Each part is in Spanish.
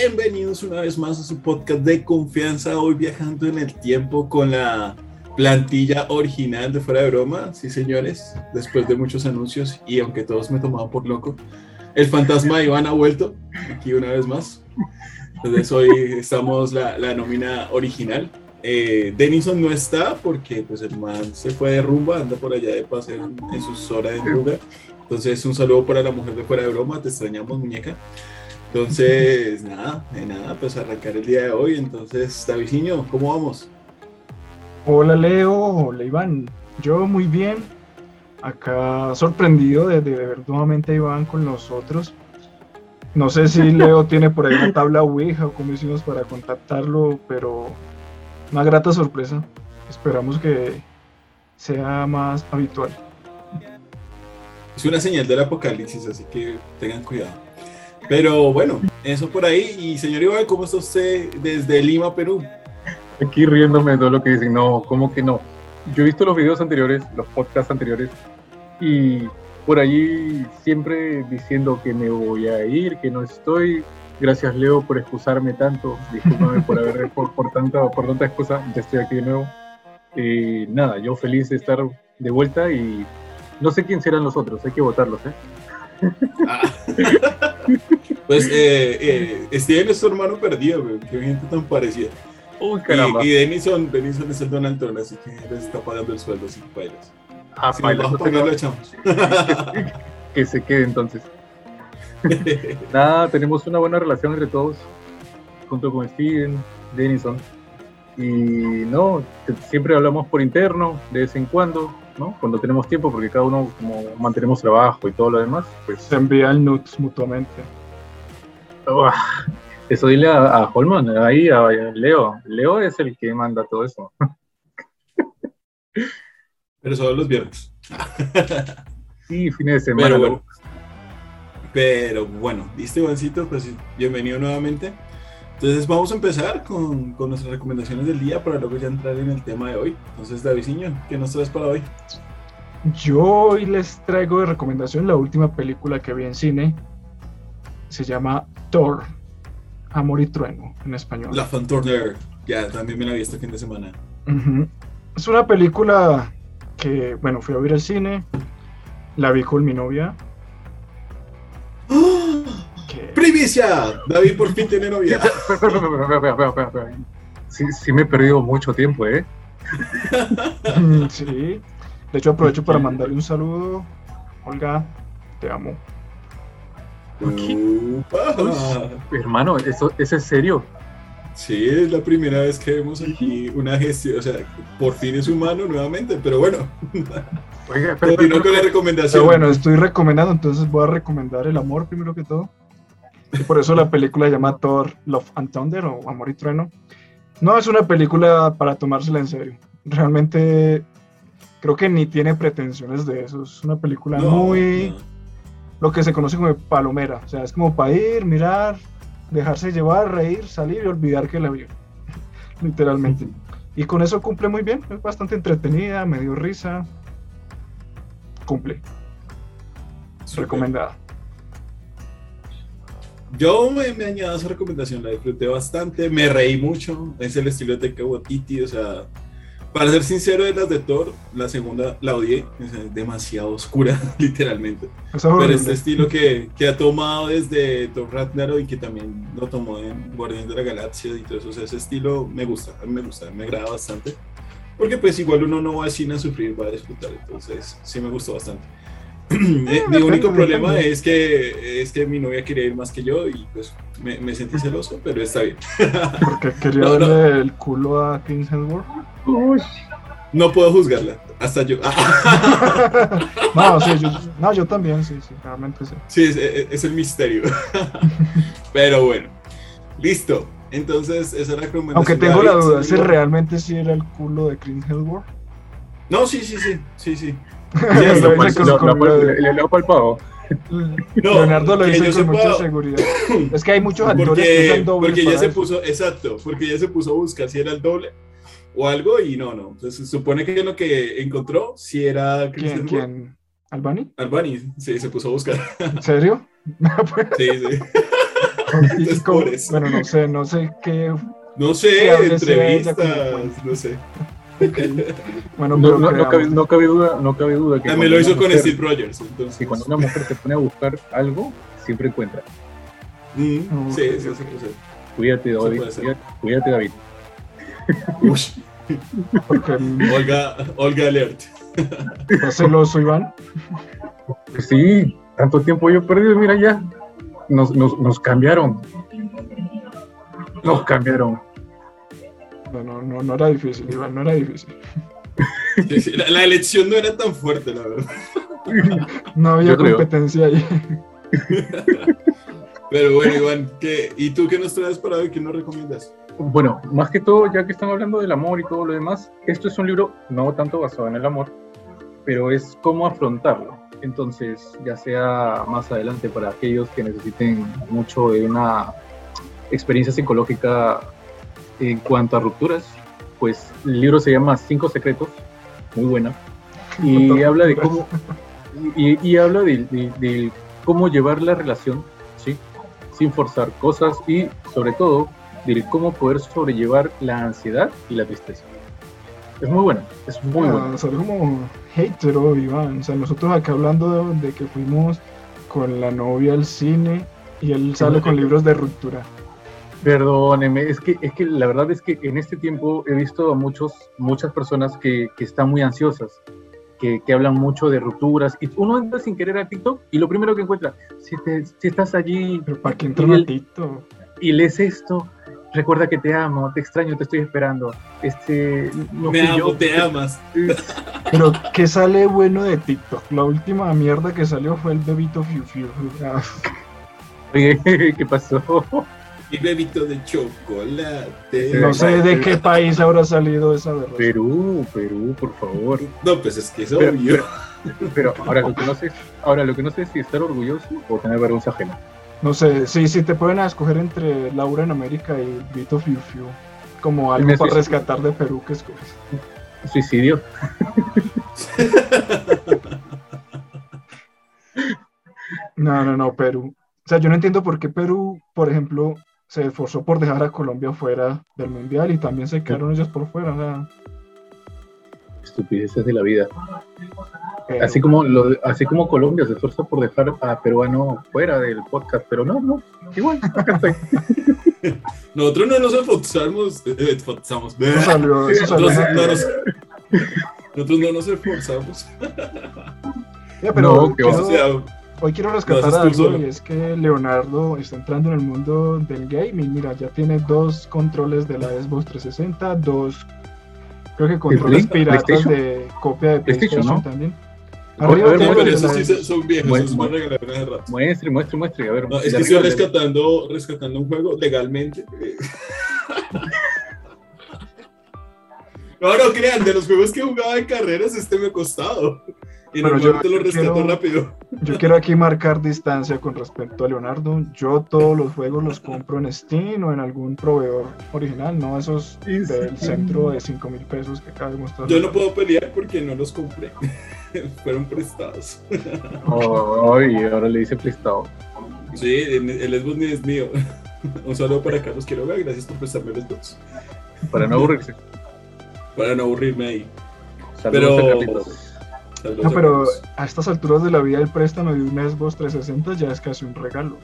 Bienvenidos una vez más a su podcast de confianza. Hoy viajando en el tiempo con la plantilla original de Fuera de Broma. Sí, señores, después de muchos anuncios y aunque todos me tomaban por loco, el fantasma de Iván ha vuelto aquí una vez más. Entonces hoy estamos la, la nómina original. Eh, Denison no está porque pues el man se fue de rumba, anda por allá de paseo en, en sus horas de rumba. Entonces un saludo para la mujer de Fuera de Broma, te extrañamos muñeca. Entonces, nada, de nada, pues arrancar el día de hoy. Entonces, Daviciño, ¿cómo vamos? Hola Leo, hola Iván. Yo muy bien. Acá sorprendido de, de ver nuevamente a Iván con nosotros. No sé si Leo tiene por ahí una tabla Ouija o cómo hicimos para contactarlo, pero una grata sorpresa. Esperamos que sea más habitual. Es una señal del apocalipsis, así que tengan cuidado. Pero bueno, eso por ahí. Y señor Iván, ¿cómo está usted desde Lima, Perú? Aquí riéndome de todo lo que dicen. No, ¿cómo que no? Yo he visto los videos anteriores, los podcasts anteriores, y por allí siempre diciendo que me voy a ir, que no estoy. Gracias, Leo, por excusarme tanto. Discúlpame por haber por, por, tanta, por tanta excusa. Ya estoy aquí de nuevo. Eh, nada, yo feliz de estar de vuelta y no sé quién serán los otros, hay que votarlos, ¿eh? Ah. pues eh, eh, Steven es su hermano perdido, güey. Qué gente tan parecida. Uy, caramba. Y, y Denison, Denison es el Donald Trump, así que les está pagando el sueldo sin bailas. Ah, Si pagar, lo echamos. que se quede entonces. Nada, tenemos una buena relación entre todos, junto con Steven, Denison. Y no, siempre hablamos por interno, de vez en cuando, ¿no? Cuando tenemos tiempo, porque cada uno como mantenemos trabajo y todo lo demás, pues Se envían nudes mutuamente. uah, eso dile a, a Holman, ahí a Leo. Leo es el que manda todo eso. Pero solo los viernes. Sí, fines de semana. Pero ¿no? bueno. Pero bueno, ¿viste, Ivancito? Pues bienvenido nuevamente. Entonces vamos a empezar con, con nuestras recomendaciones del día para luego ya entrar en el tema de hoy. Entonces, Davidciño, ¿qué nos traes para hoy? Yo hoy les traigo de recomendación la última película que vi en cine. Se llama Thor, Amor y Trueno en español. La Fan Turner. Ya, también me la vi este fin de semana. Es una película que, bueno, fui a ver al cine, la vi con mi novia. que- ¡Primicia! David por fin tiene novia. Espera, espera, espera, espera, espera, espera, espera. Sí, sí me he perdido mucho tiempo, ¿eh? sí. De hecho, aprovecho para mandarle un saludo. Olga, te amo. Hermano, ¿eso, ¿eso es serio? Sí, es la primera vez que vemos aquí una gestión, o sea, por fin es humano nuevamente, pero bueno, Oiga, con la recomendación. Pero bueno, estoy recomendando, entonces voy a recomendar el amor primero que todo. Y por eso la película se llama Thor, Love and Thunder o Amor y Trueno. No es una película para tomársela en serio. Realmente creo que ni tiene pretensiones de eso. Es una película No, muy... no. lo que se conoce como palomera. O sea, es como para ir, mirar, dejarse llevar, reír, salir y olvidar que la vio. Literalmente. Y con eso cumple muy bien. Es bastante entretenida, me dio risa. Cumple. Recomendada. Yo me, me añado a esa recomendación, la disfruté bastante, me reí mucho, es el estilo de Taika Waititi, o sea, para ser sincero de las de Thor, la segunda la odié, o sea, es demasiado oscura, literalmente. Es Pero este estilo que, que ha tomado desde Thor Ragnarok y que también lo tomó en Guardianes de la Galaxia y todo eso, o sea, ese estilo me gusta, a mí me gusta, me agrada bastante. Porque pues igual uno no va al cine a sufrir, va a disfrutar, entonces sí me gustó bastante. Eh, mi depende, único problema es que, es que mi novia quería ir más que yo y pues me, me sentí celoso, pero está bien. Porque quería No, no. verle el culo a King Hemsworth. Uy, No puedo juzgarla, hasta yo. no, sí, yo, no, yo también, sí, sí, realmente sí. Sí, es, el misterio. Pero bueno, listo. Entonces, esa es la recomendación. Aunque tengo la duda, si Sí, realmente sí era el culo de Chris Hemsworth. No, sí, sí, sí, sí, sí. Lo lo, dice con- lo- con- lo- le- palpado. Leonardo lo que dice yo con mucha seguridad. Es que hay muchos actores que Porque, usan dobles porque ya se eso. puso, exacto, porque ya se puso a buscar si era el doble o algo y no, no. Entonces se supone que lo que encontró si era ¿Quién? Christian ¿Quién? ¿Albani? Albani, sí, se puso a buscar. ¿En serio? Sí, sí. Entonces, bueno, no sé, no sé qué. No sé, que entrevistas, no sé. Bueno, No, no, no, cabe, no cabe duda, no cabe duda que También cuando lo hizo una con mujer- Steve Rogers, entonces. que cuando una mujer se pone a buscar algo, siempre encuentra. Mm, No, sí, sí, sí, sí. Cuídate, David. Cuídate, cuídate, David. Olga, Olga Alert. está celoso, Iván. Pues sí, tanto tiempo yo he perdido, mira ya. Nos, nos, nos cambiaron. Nos cambiaron. No, no, no, no era difícil, Iván, no era difícil. La, la elección no era tan fuerte, la verdad. No había Yo creo. competencia ahí. Pero bueno, Iván, ¿qué, ¿y tú qué nos traes para hoy? ¿Qué nos recomiendas? Bueno, más que todo, ya que están hablando del amor y todo lo demás, esto es un libro no tanto basado en el amor, pero es cómo afrontarlo. Entonces, ya sea más adelante para aquellos que necesiten mucho de una experiencia psicológica en cuanto a rupturas, pues el libro se llama Cinco Secretos, muy buena, y habla de cómo y, y habla de, de- de cómo llevar la relación, ¿sí? sin forzar cosas y sobre todo de cómo poder sobrellevar la ansiedad y la tristeza. Es muy bueno, es muy Ah, bueno. salió como hater Iván. O sea, nosotros acá hablando de, de que fuimos con la novia al cine y él sale con libros de ruptura. Perdóneme, es que, es que la verdad es que en este tiempo he visto a muchos, muchas personas que, que están muy ansiosas, que, que hablan mucho de rupturas, y uno entra sin querer a TikTok y lo primero que encuentra, si, te- si estás allí Pero ¿para qué entran Y a el- TikTok? y lees esto, recuerda que te amo, te extraño, te estoy esperando. Este, no Me amo, yo, te amas. Pero ¿qué sale bueno de TikTok? La última mierda que salió fue el bebito Fiu Fiu. Ah, Oye, ¿qué pasó? Mi bebito de chocolate. No sé de qué país habrá salido esa verdad. Perú, Perú, por favor. No, pues es que es Pero- obvio. Pero ahora lo que no sé, ahora lo que no sé es si estar orgulloso o tener vergüenza ajena. No sé, sí, sí te pueden escoger entre Laura en América y Vito Fiu Fiu. Como algo para rescatar de Perú que escoges. Suicidio. No, no, no, Perú. O sea, yo no entiendo por qué Perú, por ejemplo, se esforzó por dejar a Colombia fuera del Mundial y también se quedaron ellos por fuera. O sea, Estupideces de la vida. Perú. Así como, lo, así como Colombia se esfuerza por dejar a peruano fuera del podcast, pero no, no, igual, acá estoy. Nosotros no nos esforzamos. eh, esforzamos. Eso salió, eso salió. Nosotros no nos, nosotros no nos esforzamos. Ya, pero No, que hoy quiero rescatar algo solo. y es que Leonardo está entrando en el mundo del gaming. Mira, ya tiene dos controles de la Xbox 360, dos, creo que controles piratas de copia de PlayStation, PlayStation, ¿no? también. A Arriba ver, tiene pero esos sí son viejos, me bueno. regalaron hace rato. Muestre, muestre, muestre. A ver, No, es que estoy rescatando, rescatando un juego legalmente. No, no crean, de los juegos que jugaba de carreras, este me ha costado. Y Bueno, yo- lo rescato quiero- rápido. Yo quiero aquí marcar distancia con respecto a Leonardo. Yo todos los juegos los compro en Steam o en algún proveedor original, no esos Sí, sí. del centro de 5 mil pesos que acaba de mostrar. Yo no puedo pelear porque no los compré. Fueron prestados. Ay, ahora le dice prestado. Sí, el Xbox ni es mío. Un saludo para Carlos Quiroga, gracias por prestarme el Xbox. Para no aburrirse. Para no aburrirme ahí. Saludos Pero- No, pero a estas alturas de la vida el préstamo de un Xbox 360 ya es casi un regalo.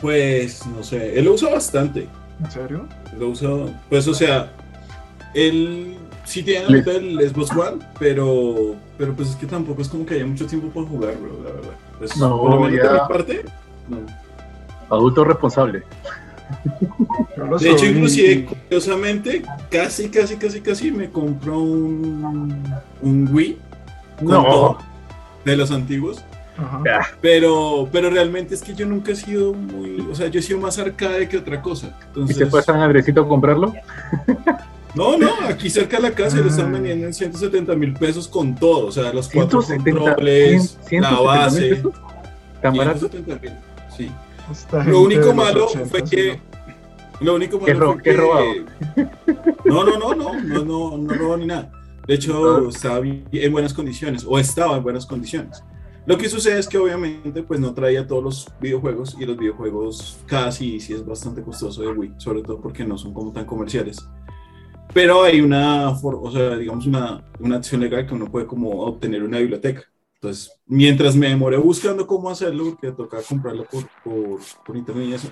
Pues, no sé, él lo usa bastante. ¿En serio? Lo usa, pues, o sea, él sí tiene ahorita el Xbox One, pero, pero pues es que tampoco es como que haya mucho tiempo para jugarlo, la verdad. Pues, No, por lo menos de ya. mi parte, no. Adulto responsable. Yo lo De hecho, inclusive, curiosamente, casi, casi, casi, casi me compró un, un Wii con No. todo, de los antiguos. Ajá. Pero, pero realmente es que yo nunca he sido muy, o sea, yo he sido más arcade que otra cosa. ¿Y Entonces, se fue a San Andresito a comprarlo? no, no, aquí cerca de la casa lo están vendiendo en 170 mil pesos con todo, o sea, los cuatro 170 controles, cien- la 170 mil base. pesos. ¿Tan barato? 170 mil, sí. Lo único malo 80, fue que, lo único Qué malo ro- fue que, robado. no, no, no, no, no, no, no robó ni nada. De hecho, Ah. estaba en buenas condiciones, o estaba en buenas condiciones. Lo que sucede es que obviamente pues no traía todos los videojuegos y los videojuegos casi sí es bastante costoso de Wii, sobre todo porque no son como tan comerciales. Pero hay una, o sea, digamos una, una acción legal que uno puede como obtener una biblioteca. Entonces, mientras me demoré buscando cómo hacerlo, porque toca comprarlo por, por, por internet y eso,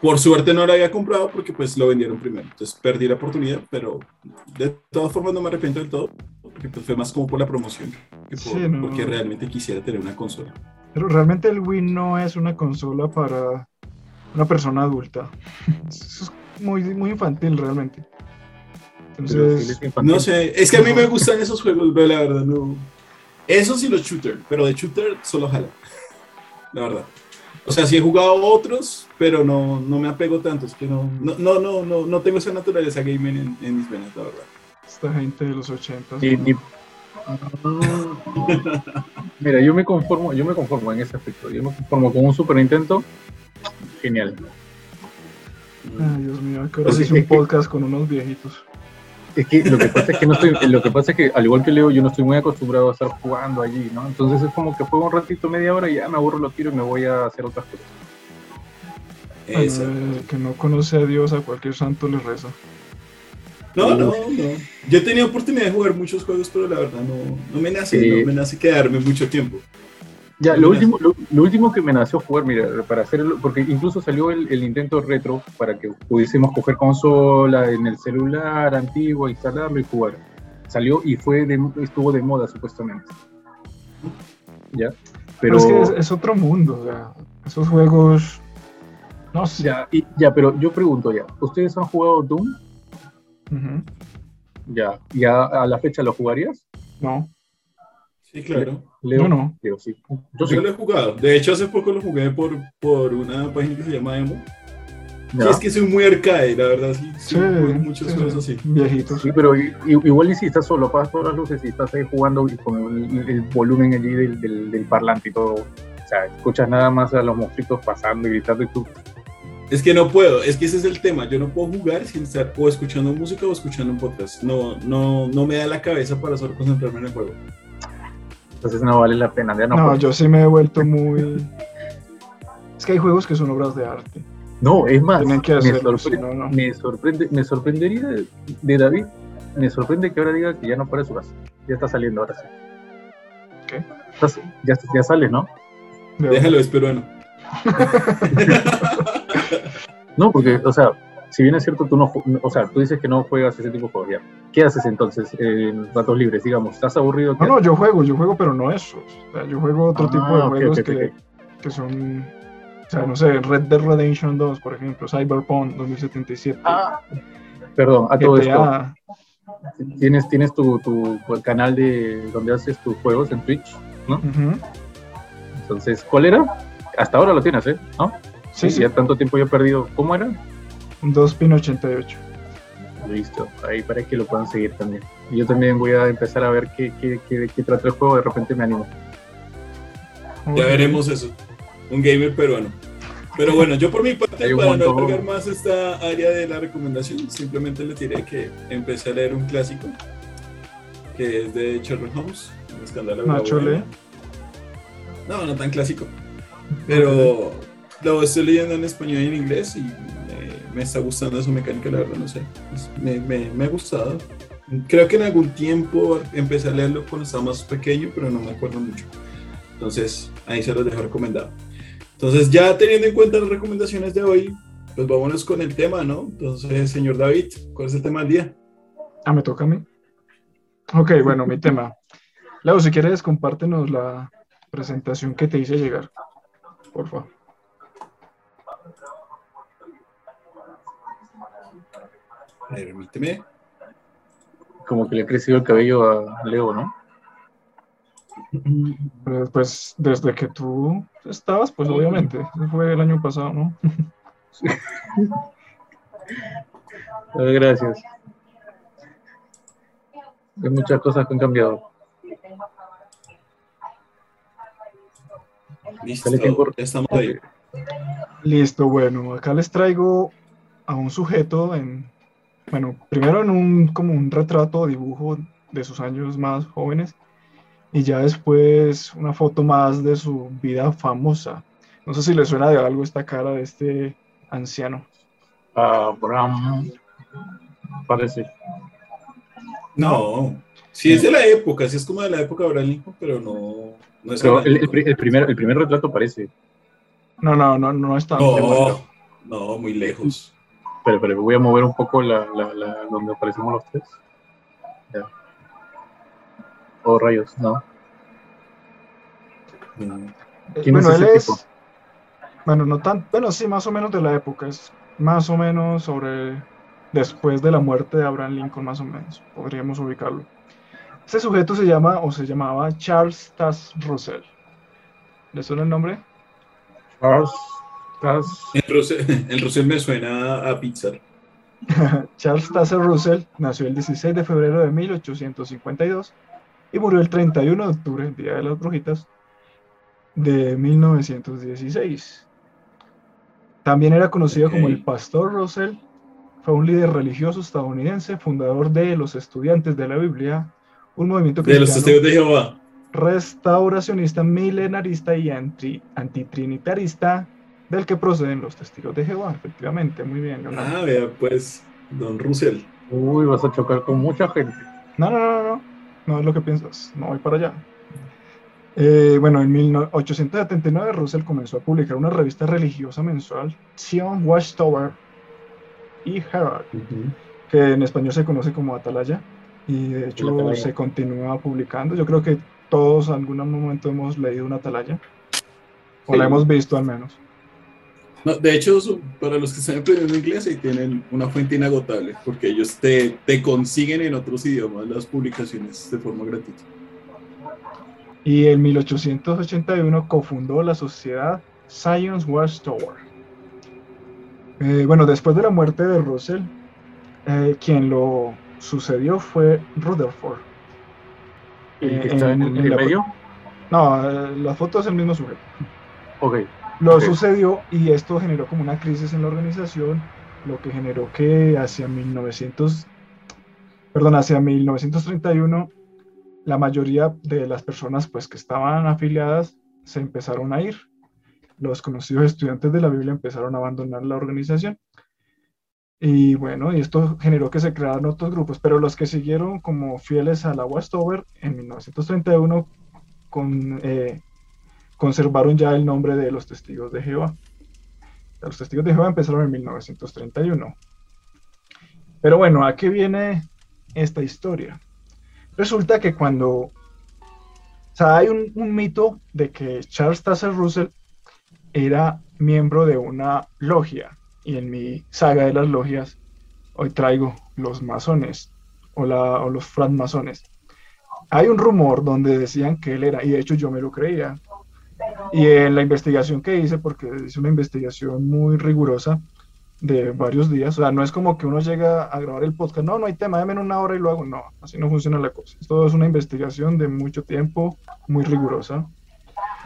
por suerte no lo había comprado porque pues lo vendieron primero. Entonces perdí la oportunidad, pero de todas formas no me arrepiento del todo, porque pues, fue más como por la promoción que por, porque realmente quisiera tener una consola. Pero realmente el Wii no es una consola para una persona adulta. Eso es muy, muy infantil realmente. Entonces, no sé, es que a mí me gustan esos juegos, pero la verdad no. Eso sí los shooter, pero de shooter solo jala. La verdad. O sea, sí he jugado otros, pero no, no me apego tanto. Es que no, no, no, no, no, tengo esa naturaleza gamer en, en, mis venas, la verdad. Esta gente de los 80. Mira, yo me conformo, yo me conformo en ese aspecto. Yo me conformo con un Super Nintendo. Genial. Ay, Dios mío, que ahora hice un podcast con unos viejitos. Es que lo que pasa es que no estoy, lo que pasa es que al igual que Leo, yo no estoy muy acostumbrado a estar jugando allí, ¿no? Entonces es como que juego un ratito, media hora y ya me aburro, lo tiro y me voy a hacer otras cosas. El que no conoce a Dios, a cualquier santo le reza. No, no, no. Yo he tenido oportunidad de jugar muchos juegos, pero la verdad no, no me nace, no me nace quedarme mucho tiempo. Ya, lo último, lo, último que me nació jugar, mira, para hacerlo, porque incluso salió el, el, intento retro para que pudiésemos coger consola en el celular antiguo, instalarlo y jugar. Salió y fue de, estuvo de moda supuestamente. Ya, pero, es que es, otro mundo, o sea, esos juegos, no sé. Ya, y, ya, pero yo pregunto ya, ¿ustedes han jugado Doom? Ya, ¿ya a la fecha lo jugarías? No. Sí, claro. Leo, no. Leo, sí. Yo, sí. lo he jugado. De hecho, hace poco lo jugué por, por una página que se llama Emo. Sí, es que soy muy arcade, la verdad, sí. sí, muchas cosas así. Viejitos. Sí, pero igual y si estás solo, apagas todas las luces y estás ahí jugando con el, volumen allí del, del, del, parlante y todo. O sea, escuchas nada más a los monstruitos pasando y gritando y tú. Es que no puedo, es que ese es el tema. Yo no puedo jugar sin estar o escuchando música o escuchando un podcast. No, no, no me da la cabeza para solo concentrarme en el juego entonces no vale la pena. Ya no, no yo sí me he vuelto muy... es que hay juegos que son obras de arte. No, es más, que me, sorprende, me, sorprendería de, David, me sorprende que ahora diga que ya no para su casa. Ya está saliendo ahora sí. ¿Qué? ya, ya sale, ¿no? Déjalo, es peruano. no, porque, o sea, si bien es cierto, tú no, o sea, tú dices que no juegas ese tipo de juegos, ¿qué haces entonces en ratos libres? Digamos, ¿estás aburrido? No, no, yo juego, yo juego, pero no eso. O sea, yo juego otro tipo de ah, juegos que, que, son, o sea, no sé, Red Dead Redemption 2, por ejemplo, Cyberpunk 2077. Ah, perdón, a todo esto. Tienes, tienes tu, tu, canal de donde haces tus juegos en Twitch, ¿no? Entonces, ¿cuál era? Hasta ahora lo tienes, ¿eh? ¿No? Sí, sí. Ya tanto tiempo yo he perdido. ¿Cómo era? 2 pin 88. Listo, ahí para que lo puedan seguir también. Yo también voy a empezar a ver qué, qué, qué, trata el juego, de repente me animo. Ya veremos eso. Un gamer peruano. Pero bueno, yo por mi parte, para no alargar más esta área de la recomendación, simplemente le diré que empecé a leer un clásico que es de Sherlock Holmes, el escándalo No, no tan clásico. Pero lo estoy leyendo en español y en inglés y me, está gustando su mecánica, la verdad, no sé. Me, me, me, ha gustado. Creo que en algún tiempo empecé a leerlo cuando estaba más pequeño, pero no me acuerdo mucho. Entonces, ahí se los dejo recomendado. Entonces, ya teniendo en cuenta las recomendaciones de hoy, pues vámonos con el tema, ¿no? Entonces, señor David, ¿cuál es el tema del día? Ah, me toca a mí. Ok, bueno, mi tema. Leo, si quieres, compártenos la presentación que te hice llegar, por favor. Permíteme. Como que le ha crecido el cabello a Leo, ¿no? Pues desde que tú estabas, pues obviamente. fue el año pasado, ¿no? Gracias. Hay muchas cosas que han cambiado. Listo, estamos ahí. Listo, bueno, acá les traigo a un sujeto en bueno, primero en un, como un retrato o dibujo de sus años más jóvenes, y ya después una foto más de su vida famosa. No sé si le suena de algo esta cara de este anciano. Abraham, parece. No, sí es de la época, sí es como de la época de Abraham Lincoln, pero no, no es Pero el, el primer, el primer retrato parece. No, no, no, no está. No, no, muy lejos. Pero, pero voy a mover un poco la, la, la- donde aparecemos los tres. Ya. Oh, rayos, no. Eh, ¿Quién bueno, es él ese es. tipo? Bueno, no tan. Bueno, sí, más o menos de la época. Es más o menos sobre. Después de la muerte de Abraham Lincoln, más o menos. Podríamos ubicarlo. Este sujeto se llama o se llamaba Charles Tass Russell. ¿Le suena el nombre? Charles, Charles, El Russell, el Russell me suena a pizza. Charles Taze Russell nació el 16 de febrero de 1852 y murió el 31 de octubre, Día de las Brujitas, de 1916. También era conocido como el Pastor Russell. Fue un líder religioso estadounidense, fundador de los Estudiantes de la Biblia, un movimiento De los cristiano testigos de Jehová. restauracionista, milenarista y anti, antitrinitarista, del que proceden los testigos de Jehová. Efectivamente, muy bien, Leonardo. Ah, vea, pues, Don Russell. uy, vas a chocar con mucha gente. No, no, no, no, no es lo que piensas, no voy para allá. Eh, bueno, en 1879 Russell comenzó a publicar una revista religiosa mensual, Zion Watchtower y Herald, que en español se conoce como Atalaya, y de hecho se continúa publicando. Yo creo que todos en algún momento hemos leído una Atalaya, o Sí. la hemos visto al menos. No, de hecho, para los que están aprendiendo inglés, ahí tienen una fuente inagotable, porque ellos te, te consiguen en otros idiomas las publicaciones de forma gratuita. Y en 1881 cofundó la sociedad Science Watchtower. Eh, bueno, después de la muerte de Russell, eh, quien lo sucedió fue Rutherford. ¿El Eh, que está en, en- en el la- medio? No, eh, la foto es el mismo sujeto. Ok. Lo sucedió y esto generó como una crisis en la organización, lo que generó que hacia 1900, perdón, hacia 1931 la mayoría de las personas pues que estaban afiliadas se empezaron a ir. Los conocidos estudiantes de la Biblia empezaron a abandonar la organización. Y bueno, y esto generó que se crearan otros grupos, pero los que siguieron como fieles a la Westover en 1931 con, eh, conservaron ya el nombre de los testigos de Jehová. Los testigos de Jehová empezaron en 1931. Pero bueno, ¿a qué viene esta historia? Resulta que cuando... O sea, hay un, un mito de que Charles Taze Russell era miembro de una logia. Y en mi saga de las logias, hoy traigo los masones o, la, o los francmasones. Hay un rumor donde decían que él era, y de hecho yo me lo creía, y en la investigación que hice, porque hice una investigación muy rigurosa de varios días, o sea, no es como que uno llega a grabar el podcast, no, no hay tema, déme una hora y lo hago, no, así no funciona la cosa. Esto es una investigación de mucho tiempo, muy rigurosa.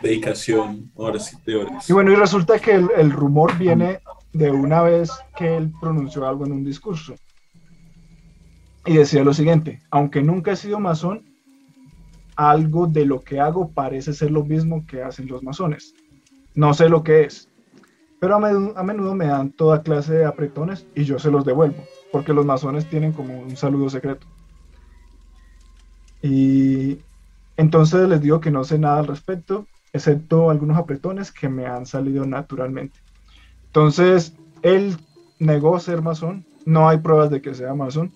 Dedicación, horas y horas. Y bueno, y resulta que el, el rumor viene de una vez que él pronunció algo en un discurso. Y decía lo siguiente, aunque nunca he sido masón, algo de lo que hago parece ser lo mismo que hacen los masones. No sé lo que es, pero a menudo, me dan toda clase de apretones y yo se los devuelvo, porque los masones tienen como un saludo secreto. Y entonces les digo que no sé nada al respecto, excepto algunos apretones que me han salido naturalmente. Entonces, él negó ser masón, no hay pruebas de que sea masón,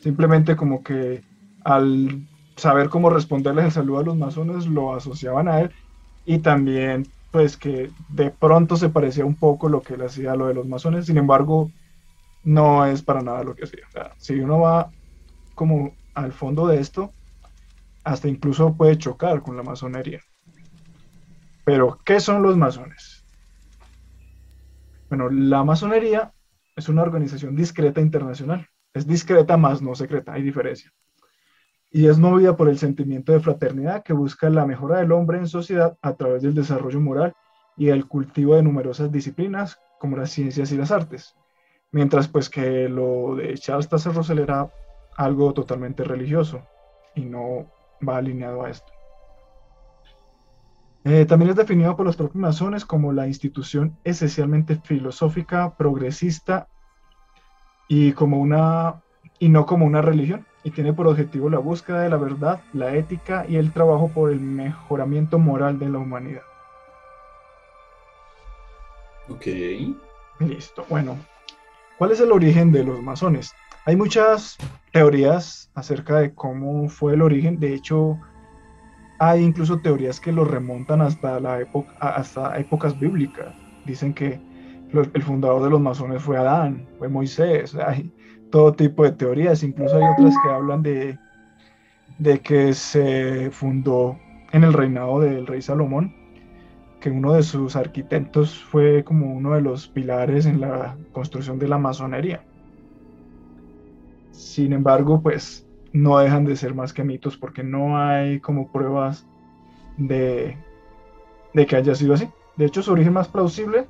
simplemente como que al saber cómo responderles el saludo a los masones lo asociaban a él y también pues que de pronto se parecía un poco lo que él hacía a lo de los masones, sin embargo no es para nada lo que hacía. O sea, si uno va como al fondo de esto, hasta incluso puede chocar con la masonería. Pero, ¿qué son los masones? Bueno, la masonería es una organización discreta internacional. Es discreta más no secreta, hay diferencia. Y es movida por el sentimiento de fraternidad que busca la mejora del hombre en sociedad a través del desarrollo moral y el cultivo de numerosas disciplinas como las ciencias y las artes. Mientras pues que lo de Charles Taze Russell era algo totalmente religioso y no va alineado a esto. Eh, también es definido por los propios masones como la institución esencialmente filosófica, progresista y, como una, y no como una religión, y tiene por objetivo la búsqueda de la verdad, la ética y el trabajo por el mejoramiento moral de la humanidad. Ok. Listo. Bueno, ¿cuál es el origen de los masones? Hay muchas teorías acerca de cómo fue el origen. De hecho, hay incluso teorías que lo remontan hasta, la época, hasta épocas bíblicas. Dicen que el fundador de los masones fue Adán, fue Moisés. Hay todo tipo de teorías. Incluso hay otras que hablan de, de que se fundó en el reinado del rey Salomón que uno de sus arquitectos fue como uno de los pilares en la construcción de la masonería. Sin embargo, pues no dejan de ser más que mitos porque no hay como pruebas de, de que haya sido así. De hecho, su origen más plausible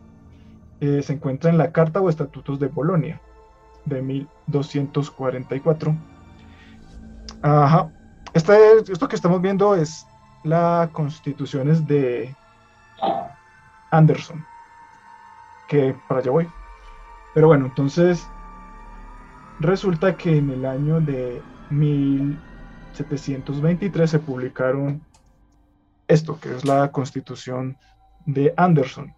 eh, se encuentra en la Carta o Estatutos de Polonia de 1244. Ajá. Este, esto que estamos viendo es las constituciones de Anderson, que para allá voy. Pero bueno, entonces resulta que en el año de 1723 se publicaron esto, que es la constitución de Anderson.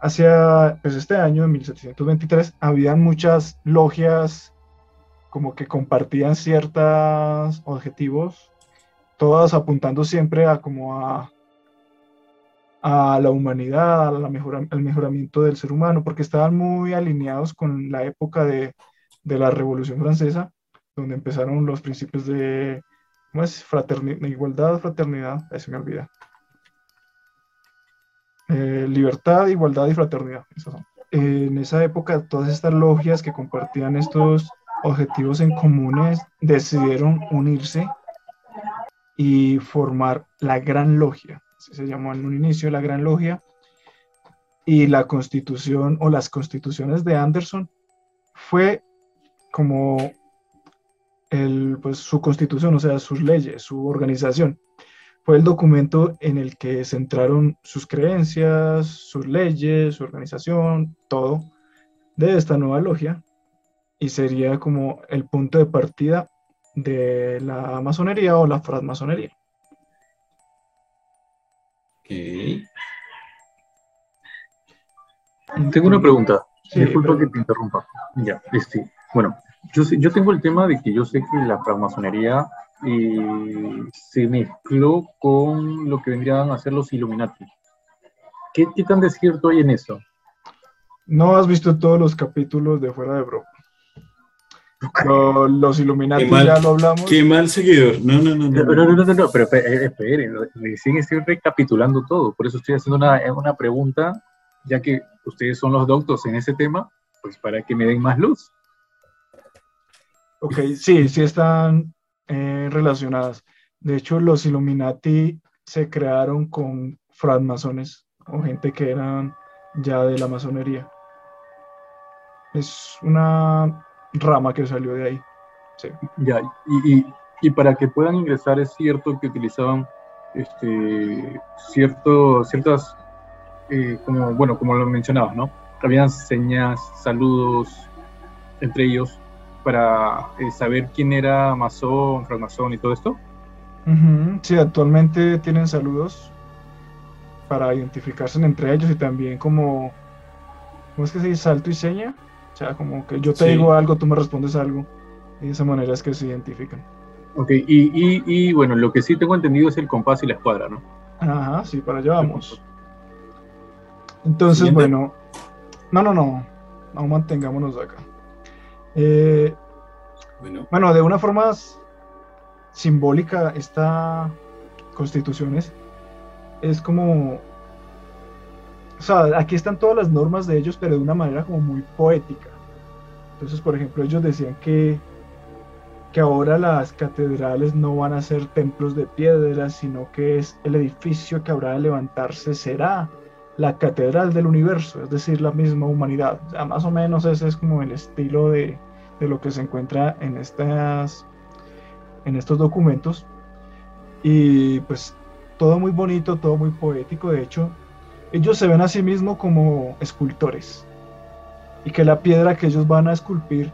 Hacia pues, este año, en 1723, habían muchas logias como que compartían ciertos objetivos, todas apuntando siempre a como a la humanidad, al mejoramiento del ser humano, porque estaban muy alineados con la época de, la Revolución Francesa, donde empezaron los principios de ¿cómo es? Fraternidad, igualdad, fraternidad, ahí se me olvida. Eh, libertad, igualdad y fraternidad. en esa época, todas estas logias que compartían estos objetivos en comunes decidieron unirse y formar la Gran Logia se llamó en un inicio la Gran Logia, y la constitución o las constituciones de Anderson fue como pues, su constitución, o sea, sus leyes, su organización. Fue el documento en el que centraron sus creencias, sus leyes, su organización, todo de esta nueva logia y sería como el punto de partida de la masonería o la francmasonería. Tengo una pregunta. Disculpa que te interrumpa. Ya, este, bueno, yo, yo tengo el tema de que yo sé que la francmasonería eh, se mezcló con lo que vendrían a ser los Illuminati. ¿Qué, ¿Qué tan desierto hay en eso? No has visto todos los capítulos de Fuera de Bro los Illuminati ya lo hablamos. Qué mal seguidor. No, no, no. No, no, no, no, no, pero esperen, siguen estoy recapitulando todo. Por eso estoy haciendo una, una pregunta, ya que ustedes son los doctos en ese tema, pues para que me den más luz. Ok, sí, sí están eh, relacionadas. De hecho, los Illuminati se crearon con francmasones o gente que eran ya de la masonería. Es una rama que salió de ahí. Sí. Ya, y, y, para que puedan ingresar es cierto que utilizaban este, cierto, ciertas, eh, como, bueno, como lo mencionabas, ¿no? Habían señas, saludos entre ellos para eh, saber quién era masón, francmasón y todo esto. Sí, actualmente tienen saludos para identificarse entre ellos y también como, ¿cómo es que se dice? Salto y seña. O sea, como que yo te digo algo, tú me respondes algo. Y de esa manera es que se identifican. Ok, y, y, y, bueno, lo que sí tengo entendido es el compás y la escuadra, ¿no? Ajá, sí, para allá vamos. Entonces, bueno, no, no, no, no mantengámonos acá. Eh, bueno. bueno, de una forma simbólica, esta constitución es como o sea, aquí están todas las normas de ellos, pero de una manera como muy poética. Entonces, por ejemplo, ellos decían que, que ahora las catedrales no van a ser templos de piedra, sino que es el edificio que habrá de levantarse será la catedral del universo, es decir, la misma humanidad. O sea, más o menos ese es como el estilo de, de lo que se encuentra en, estas, en estos documentos. Y pues todo muy bonito, todo muy poético. De hecho, ellos se ven a sí mismos como escultores y que la piedra que ellos van a esculpir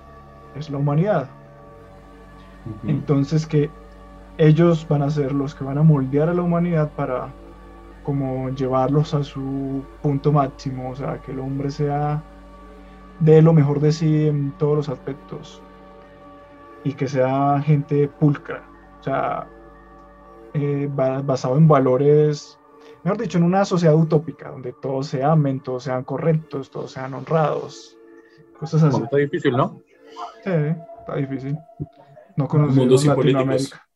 es la humanidad. Entonces que ellos van a ser los que van a moldear a la humanidad para como llevarlos a su punto máximo, o sea, que el hombre sea de lo mejor de sí en todos los aspectos y que sea gente pulcra, o sea, eh, basado en valores, mejor dicho, en una sociedad utópica donde todos se amen, todos sean correctos, todos sean honrados, cosas así. está difícil, ¿no? Sí, está difícil. No conocemos Latinoamérica.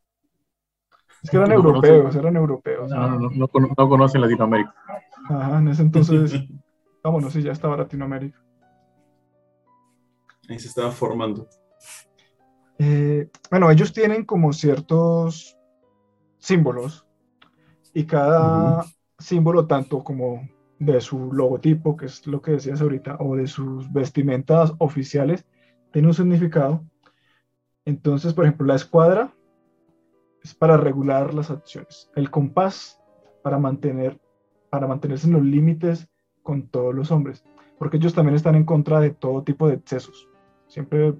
Es que eran europeos, eran europeos. No, no, no, no, conocen Latinoamérica. Ajá, en ese entonces, vámonos, sí, ya estaba Latinoamérica. Ahí se estaba formando. Eh, bueno, ellos tienen como ciertos símbolos y cada símbolo, tanto como de su logotipo, que es lo que decías ahorita, o de sus vestimentas oficiales, tiene un significado. Entonces, por ejemplo, la escuadra es para regular las acciones. El compás para mantener para mantenerse en los límites con todos los hombres, porque ellos también están en contra de todo tipo de excesos. Siempre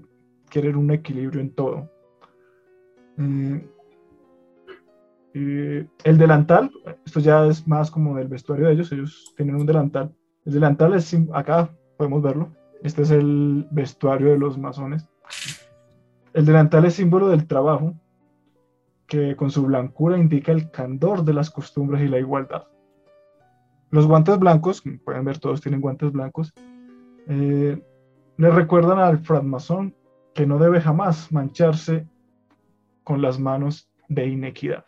quieren un equilibrio en todo. Eh, el delantal, esto ya es más como del vestuario de ellos, ellos tienen un delantal. El delantal es, acá podemos verlo, este es el vestuario de los masones. El delantal es símbolo del trabajo, que con su blancura indica el candor de las costumbres y la igualdad. Los guantes blancos, pueden ver todos tienen guantes blancos, eh, le recuerdan al francmasón que no debe jamás mancharse con las manos de inequidad.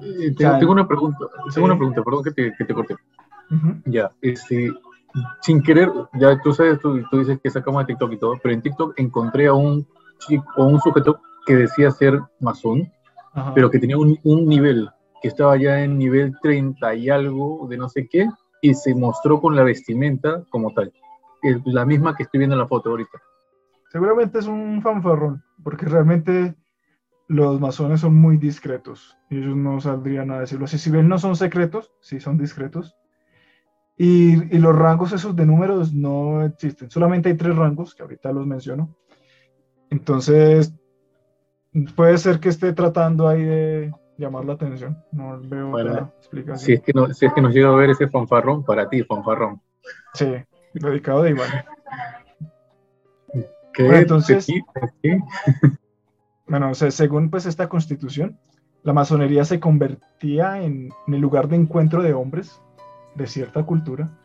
Eh, tengo, una pregunta, tengo una pregunta, perdón que te, que te corte. Ya, este, sin querer, ya tú sabes, tú, tú dices que sacamos de TikTok y todo, pero en TikTok encontré a un chico, un sujeto que decía ser masón, pero que tenía un, un, nivel, que estaba ya en nivel 30 y algo de no sé qué, y se mostró con la vestimenta como tal, la misma que estoy viendo en la foto ahorita. Seguramente es un fanfarrón, porque realmente los masones son muy discretos y ellos no saldrían a decirlo así. Si bien no son secretos, sí son discretos. Y, y, los rangos esos de números no existen. Solamente hay tres rangos, que ahorita los menciono. Entonces, puede ser que esté tratando ahí de, llamar la atención. No veo explicación. Si es, que no, si es que nos llega a ver ese fanfarrón, para ti, fanfarrón. Sí, dedicado de Iván. ¿Qué? Bueno, entonces, bueno, según pues esta constitución, la masonería se convertía en, en el lugar de encuentro de hombres de cierta cultura,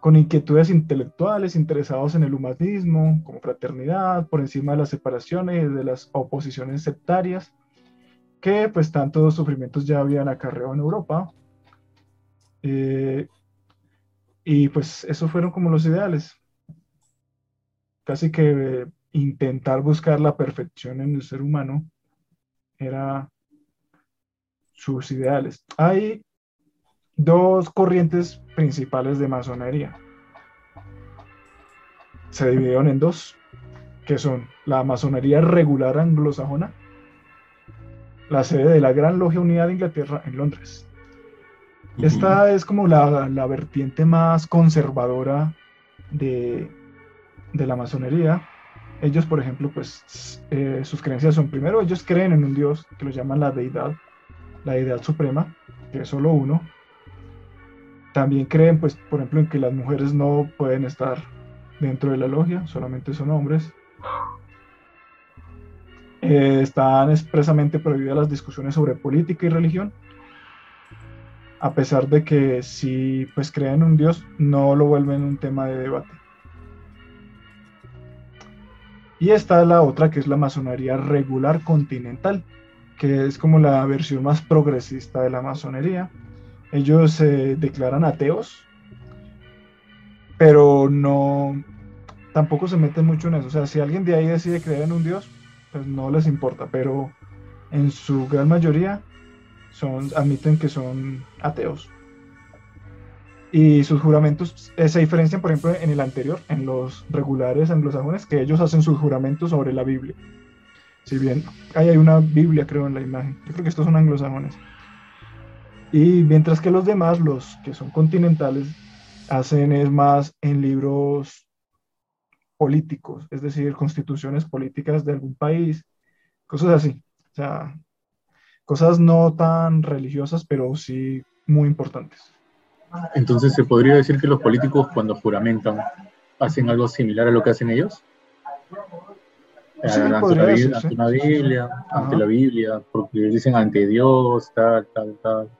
con inquietudes intelectuales interesados en el humanismo, como fraternidad, por encima de las separaciones y de las oposiciones sectarias, que pues tantos sufrimientos ya habían acarreado en Europa. Eh, y pues esos fueron como los ideales. Casi que intentar buscar la perfección en el ser humano era sus ideales. Hay dos corrientes principales de masonería. Se dividieron en dos, que son la masonería regular anglosajona la sede de la Gran Logia Unidad de Inglaterra en Londres. Esta es como la, la, vertiente más conservadora de, de, la masonería. Ellos, por ejemplo, pues eh, sus creencias son, primero, ellos creen en un Dios que lo llaman la deidad, la deidad suprema, que es solo uno. También creen, pues, por ejemplo, en que las mujeres no pueden estar dentro de la logia, solamente son hombres. Eh, están expresamente prohibidas las discusiones sobre política y religión, a pesar de que si pues creen en un Dios, no lo vuelven un tema de debate. Y está la otra que es la masonería regular continental, que es como la versión más progresista de la masonería. Ellos se declaran ateos, pero no, tampoco se meten mucho en eso. O sea, si alguien de ahí decide creer en un Dios, pues no les importa, pero en su gran mayoría son, admiten que son ateos. Y sus juramentos se diferencian, por ejemplo, en el anterior, en los regulares anglosajones, que ellos hacen sus juramentos sobre la Biblia. Si bien ahí hay una Biblia, creo, en la imagen. Yo creo que estos son anglosajones. Y mientras que los demás, los que son continentales, hacen es más en libros políticos, es decir, constituciones políticas de algún país, cosas así. O sea, cosas no tan religiosas, pero sí muy importantes. Entonces, ¿se podría decir que los políticos cuando juramentan hacen algo similar a lo que hacen ellos? Sí, ante, la, Biblia, decirse. ante una Biblia, ante la Biblia, porque dicen ante Dios, tal, tal, tal.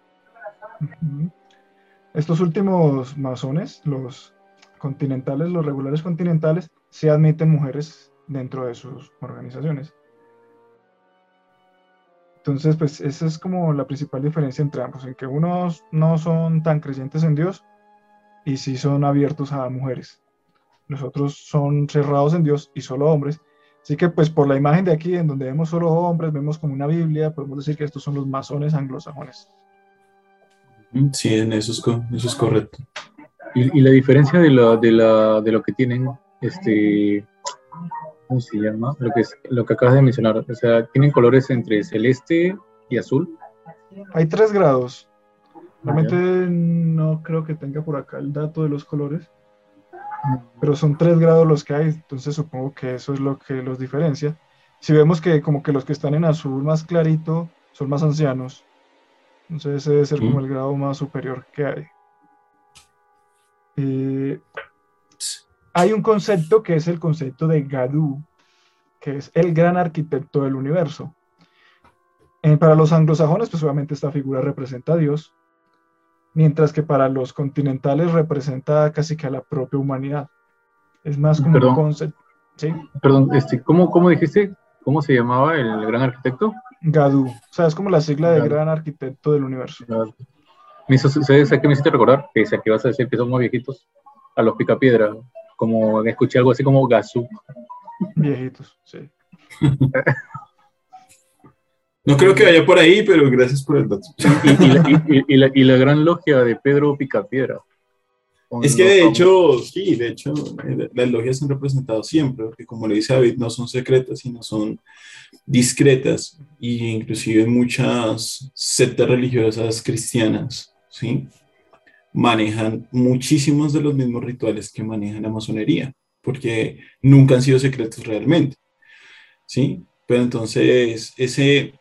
Estos últimos masones, los continentales, los regulares continentales, sí admiten mujeres dentro de sus organizaciones. Entonces, pues esa es como la principal diferencia entre ambos, en que unos no son tan creyentes en Dios y sí son abiertos a mujeres. Los otros son cerrados en Dios y solo hombres. Así que pues por la imagen de aquí, en donde vemos solo hombres, vemos como una Biblia, podemos decir que estos son los masones anglosajones. Sí, en eso es, eso es correcto. Y, y la diferencia de, la, de, la, de lo que tienen, este, ¿cómo se llama? Lo que, es, lo que acabas de mencionar. O sea, tienen colores entre celeste y azul. Hay tres grados. Ah, Realmente no creo que tenga por acá el dato de los colores, pero son tres grados los que hay, entonces supongo que eso es lo que los diferencia. Si vemos que como que los que están en azul más clarito son más ancianos, entonces ese debe ser como el grado más superior que hay. Eh, hay un concepto que es el concepto de Gadú, que es el gran arquitecto del universo. Eh, para los anglosajones, pues obviamente esta figura representa a Dios, mientras que para los continentales representa casi que a la propia humanidad. Es más como Perdón. un concepto. ¿Sí? Perdón, este, ¿cómo, ¿cómo dijiste? ¿Cómo se llamaba el gran arquitecto? Gadú. O sea, es como la sigla de gran arquitecto del universo. Me hizo, ¿Sabes a qué me hiciste recordar? Pese a que vas a decir que somos viejitos, a los picapiedra, como escuché algo así como Gazú. Viejitos, sí. No creo que vaya por ahí, pero gracias por el dato. Y, y la, y- y la- y la gran logia de Pedro Picapiedra. Es que de famosos- hecho, sí, de hecho, eh, las logias se han representado siempre, porque como le dice David, no son secretas, sino son discretas, y inclusive muchas sectas religiosas cristianas, ¿sí? Manejan muchísimos de los mismos rituales que maneja la masonería, porque nunca han sido secretos realmente, ¿sí? Pero entonces, ese,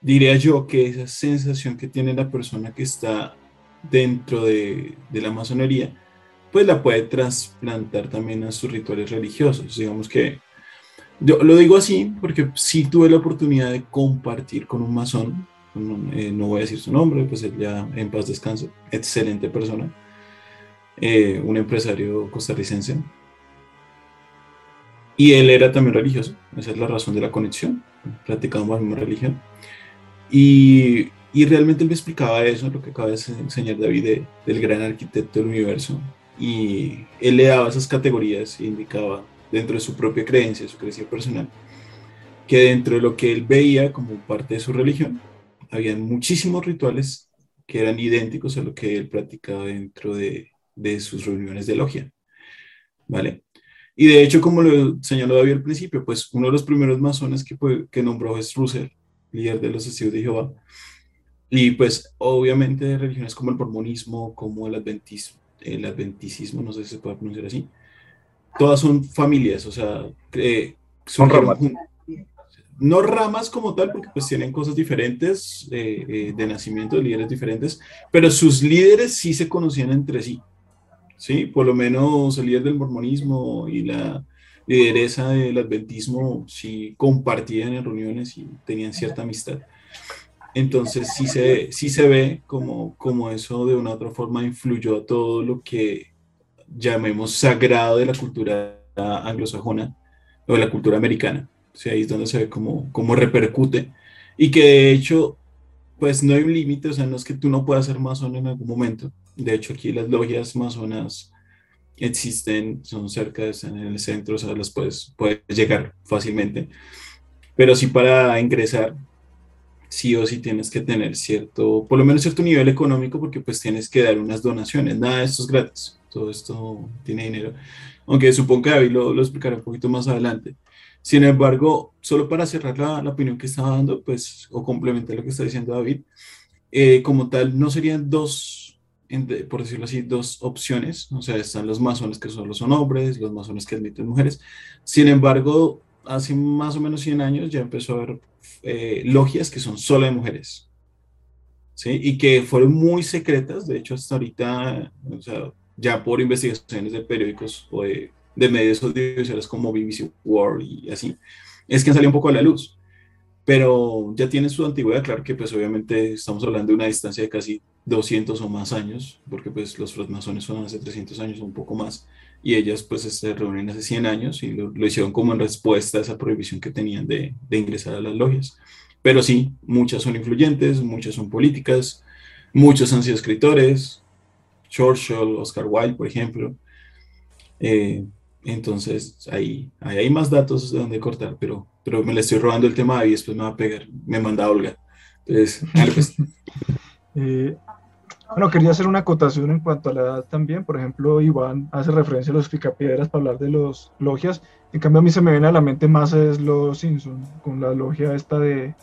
diría yo que esa sensación que tiene la persona que está dentro de, de la masonería, pues la puede trasplantar también a sus rituales religiosos. Digamos que yo lo digo así porque sí tuve la oportunidad de compartir con un masón, eh, no voy a decir su nombre, pues él ya en paz descanse, excelente persona, eh, un empresario costarricense. Y él era también religioso, esa es la razón de la conexión, practicamos la misma religión. Y, y realmente él me explicaba eso, lo que acaba de enseñar David de- del gran arquitecto del universo. Y él le daba esas categorías e indicaba dentro de su propia creencia, su creencia personal, que dentro de lo que él veía como parte de su religión, había muchísimos rituales que eran idénticos a lo que él practicaba dentro de, de sus reuniones de logia. ¿Vale? Y de hecho, como lo señaló David al principio, pues uno de los primeros masones que, que nombró es Russell, líder de los testigos de Jehová. Y pues obviamente religiones como el mormonismo, como el adventismo, el adventicismo, no sé si se puede pronunciar así, todas son familias, o sea, que Son No ramas como tal, porque pues tienen cosas diferentes eh, eh, de nacimiento, de líderes diferentes, pero sus líderes sí se conocían entre sí. Sí, por lo menos el líder del mormonismo y la lideresa del adventismo sí compartían en reuniones y tenían cierta amistad. Entonces sí se, sí se ve como, como eso de una u otra forma influyó a todo lo que llamemos sagrado de la cultura anglosajona o de la cultura americana. Sea, ahí es donde se ve cómo, cómo repercute y que de hecho, pues no hay un límite, o sea, no es que tú no puedas ser masón en algún momento. De hecho, aquí las logias masonas existen, son cerca, están en el centro, o sea, las puedes, puedes llegar fácilmente. Pero sí para ingresar, sí o sí tienes que tener cierto, por lo menos cierto nivel económico, porque pues tienes que dar unas donaciones. Nada de esto es gratis, todo esto tiene dinero. Aunque supongo que David lo, lo explicará un poquito más adelante. Sin embargo, solo para cerrar la, opinión que estaba dando, pues, o complementar lo que está diciendo David, eh, como tal, no serían dos, por decirlo así, dos opciones. O sea, están los masones que solo son hombres, los masones que admiten mujeres. Sin embargo, hace más o menos 100 años ya empezó a haber eh, logias que son solo de mujeres. ¿Sí? Y que fueron muy secretas, de hecho hasta ahorita, ya por investigaciones de periódicos o de, de medios audiovisuales como BBC World y así, es que han salido un poco a la luz pero ya tiene su antigüedad, claro que pues obviamente estamos hablando de una distancia de casi 200 o más años, porque pues los francmasones son hace 300 años o un poco más, y ellas pues se reúnen hace 100 años y lo, hicieron como en respuesta a esa prohibición que tenían de, de, ingresar a las logias. Pero sí, muchas son influyentes, muchas son políticas, muchos han sido escritores, Churchill, Oscar Wilde, por ejemplo. Eh, entonces, ahí, ahí hay más datos de donde cortar, pero pero me le estoy robando el tema y después me va a pegar, me manda Olga. Entonces, pues. eh, bueno, quería hacer una acotación en cuanto a la edad también. Por ejemplo, Iván hace referencia a los picapiedras para hablar de los logias. En cambio, a mí se me viene a la mente más es los Simpson, con la logia esta de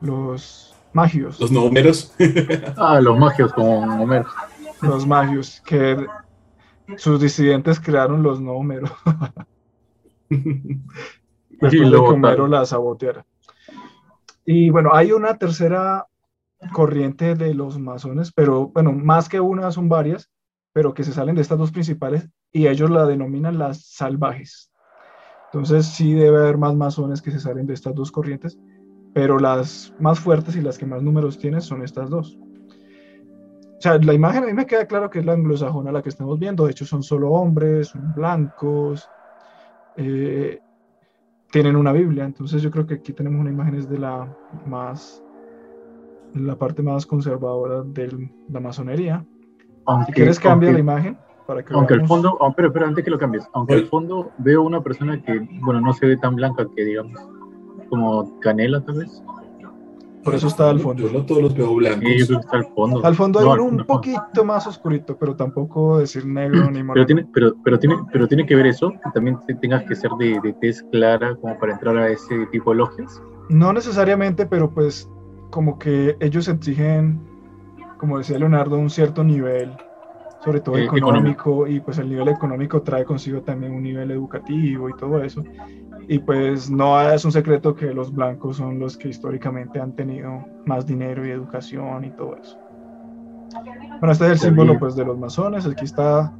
los magios. Los números. ah, los magios como Homero. Los magios, que sus disidentes crearon los números. después de que Homero la saboteara. Y bueno, hay una tercera corriente de los masones, pero bueno, más que una son varias, pero que se salen de estas dos principales y ellos la denominan las salvajes. Entonces sí debe haber más masones que se salen de estas dos corrientes, pero las más fuertes y las que más números tienen son estas dos. O sea, la imagen a mí me queda claro que es la anglosajona la que estamos viendo, de hecho son solo hombres, son blancos, eh, tienen una Biblia. Entonces yo creo que aquí tenemos una imagen de la más, la parte más conservadora de la masonería. Aunque, si quieres cambiar la imagen. Para que aunque el fondo, oh, pero, pero antes que lo cambies, aunque el fondo veo una persona que, bueno, no se ve tan blanca que digamos, como canela tal vez. Por eso está al fondo. Yo no todos los veo blancos. Sí, está al fondo. Al fondo hay uno un poquito más oscurito, pero tampoco decir negro ni morado. Pero tiene, pero, pero, tiene, pero tiene que ver eso, que también tengas que ser de, de tez clara como para entrar a ese tipo de logias. No necesariamente, pero pues como que ellos exigen, como decía Leonardo, un cierto nivel, sobre todo eh, económico, y pues el nivel económico trae consigo también un nivel educativo y todo eso. Y pues no es un secreto que los blancos son los que históricamente han tenido más dinero y educación y todo eso. Bueno, este es el símbolo pues de los masones. Aquí está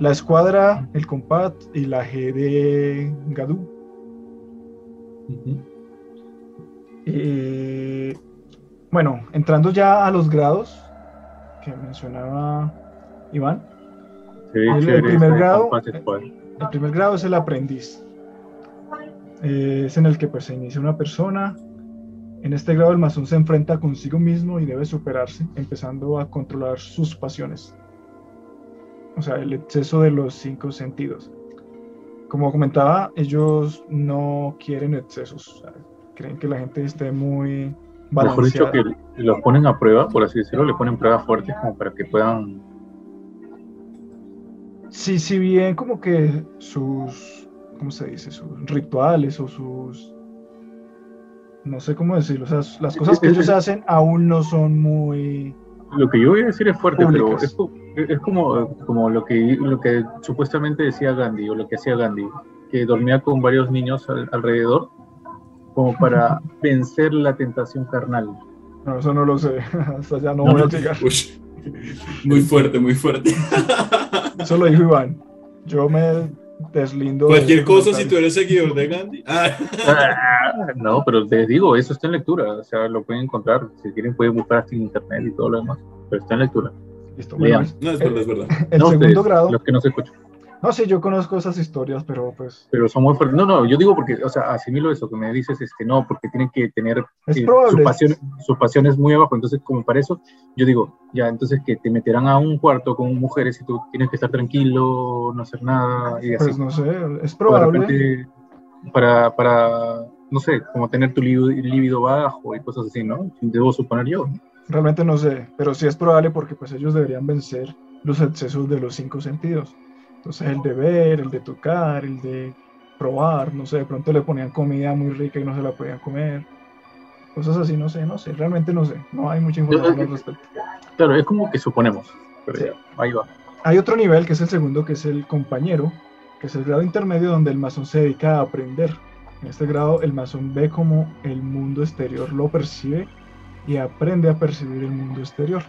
la escuadra, el compat y la G de Gadú. bueno, entrando ya a los grados que mencionaba Iván. el, primer grado, el primer grado es el aprendiz. Eh, es en el que pues, se inicia una persona. En este grado el masón se enfrenta consigo mismo y debe superarse, empezando a controlar sus pasiones. O sea, el exceso de los cinco sentidos. Como comentaba, ellos no quieren excesos. creen que la gente esté muy balanceada. Mejor dicho, que los ponen a prueba, por así decirlo, le ponen pruebas fuertes como para que puedan... Sí, si bien como que sus ¿cómo se dice? Sus rituales o sus... No sé cómo decirlo, o sea, las cosas que ellos hacen aún no son muy... Lo que yo voy a decir es fuerte, pero es, es, como, como lo, que, lo que supuestamente decía Gandhi, o lo que hacía Gandhi, que dormía con varios niños alrededor, como para vencer la tentación carnal. No, eso no lo sé, hasta ya no, voy a llegar. Muy fuerte, muy fuerte. Eso lo dijo Iván. Yo me deslindo. Cualquier cosa si tú eres seguidor de Gandhi. Ah. no, pero te digo, eso está en lectura, o sea, lo pueden encontrar. Si quieren, pueden buscar hasta en internet y todo lo demás, pero está en lectura. Listo, no, es verdad, es verdad. El segundo grado. Los que no se escuchan. No, sí, yo conozco esas historias, pero pues... Pero son muy fuertes. No, no, yo digo porque, o sea, asimilo eso que me dices, este, no, porque tienen que tener es eh, su, pasión, su pasión es muy abajo. Entonces, como para eso, yo digo, ya, entonces que te meterán a un cuarto con mujeres y tú tienes que estar tranquilo, no hacer nada y así. Pues no sé, es probable. Para, para, no sé, como tener tu líbido bajo y cosas así, ¿no? Debo suponer yo. Realmente no sé, pero sí es probable porque pues ellos deberían vencer los excesos de los cinco sentidos. Entonces el de ver, el de tocar, el de probar, no sé, de pronto le ponían comida muy rica y no se la podían comer. Cosas así, no sé, no sé, realmente no sé, no hay mucha información al respecto. Claro, es como que suponemos, pero Sí. ya, ahí va. Hay otro nivel que es el segundo, que es el compañero, que es el grado intermedio donde el masón se dedica a aprender. En este grado el masón ve cómo el mundo exterior lo percibe y aprende a percibir el mundo exterior.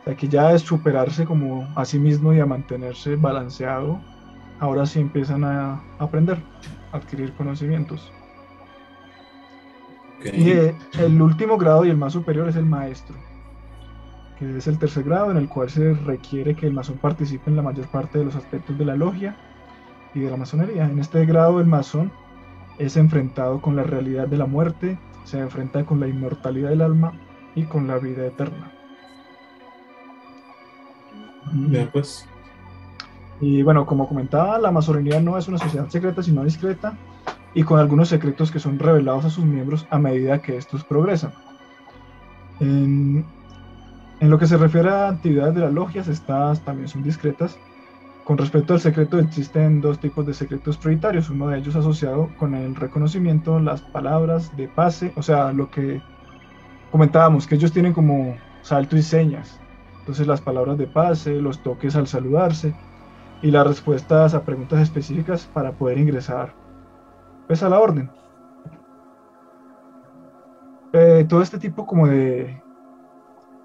O sea que ya es superarse como a sí mismo y a mantenerse balanceado. Ahora sí empiezan a aprender, a adquirir conocimientos. Y eh, el último grado y el más superior es el maestro, que es el tercer grado en el cual se requiere que el masón participe en la mayor parte de los aspectos de la logia y de la masonería. En este grado el masón es enfrentado con la realidad de la muerte, se enfrenta con la inmortalidad del alma y con la vida eterna. Ya, pues. Y bueno, como comentaba, la masonería no es una sociedad secreta, sino discreta, y con algunos secretos que son revelados a sus miembros a medida que estos progresan. En, en lo que se refiere a actividades de las logias, estas también son discretas. Con respecto al secreto, existen dos tipos de secretos prioritarios, uno de ellos asociado con el reconocimiento, las palabras de pase, o sea, lo que comentábamos, que ellos tienen como salto y señas. Entonces las palabras de pase, los toques al saludarse, y las respuestas a preguntas específicas para poder ingresar pues, a la orden. Eh, todo este tipo como de,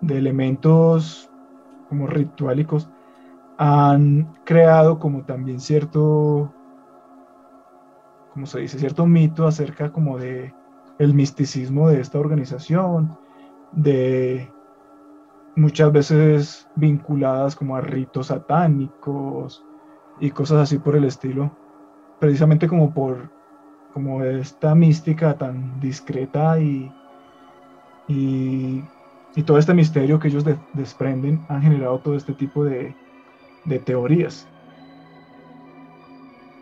de elementos como rituálicos han creado como también cierto, como se dice, cierto mito acerca como de el misticismo de esta organización, de muchas veces vinculadas como a ritos satánicos y cosas así por el estilo, precisamente como por como esta mística tan discreta y, y, todo este misterio que ellos de- desprenden han generado todo este tipo de, de teorías,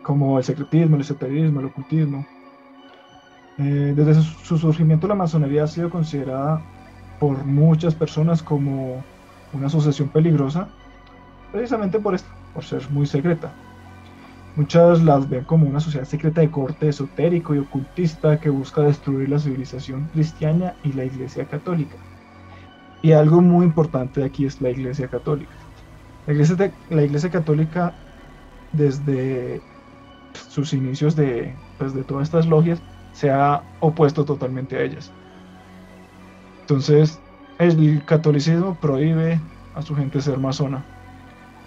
como el secretismo, el esoterismo, el ocultismo. Eh, desde su, su surgimiento la masonería ha sido considerada por muchas personas como una asociación peligrosa, precisamente por esto, por ser muy secreta. Muchas las ven como una sociedad secreta de corte esotérico y ocultista que busca destruir la civilización cristiana y la iglesia católica. Y algo muy importante aquí es la iglesia católica. La iglesia, la iglesia católica, desde sus inicios de, pues, de todas estas logias, se ha opuesto totalmente a ellas. Entonces, el catolicismo prohíbe a su gente ser masona.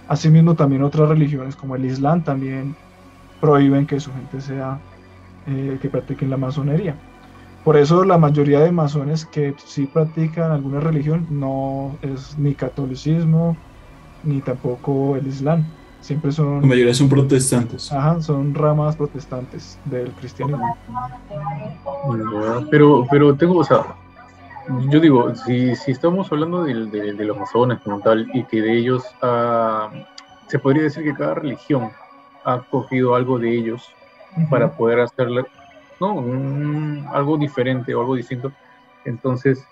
Asimismo, también otras religiones como el Islam también prohíben que su gente sea, eh, que practiquen la masonería. Por eso la mayoría de masones que sí practican alguna religión no es ni catolicismo ni tampoco el Islam. Siempre La son, mayoría son protestantes. ajá, son ramas protestantes del cristianismo. Pero, pero tengo, o sea, yo digo, si, si estamos hablando de, de los masones como tal y que de ellos, ah, se podría decir que cada religión ha cogido algo de ellos para poder hacerle, no, un- algo diferente o algo distinto. Entonces,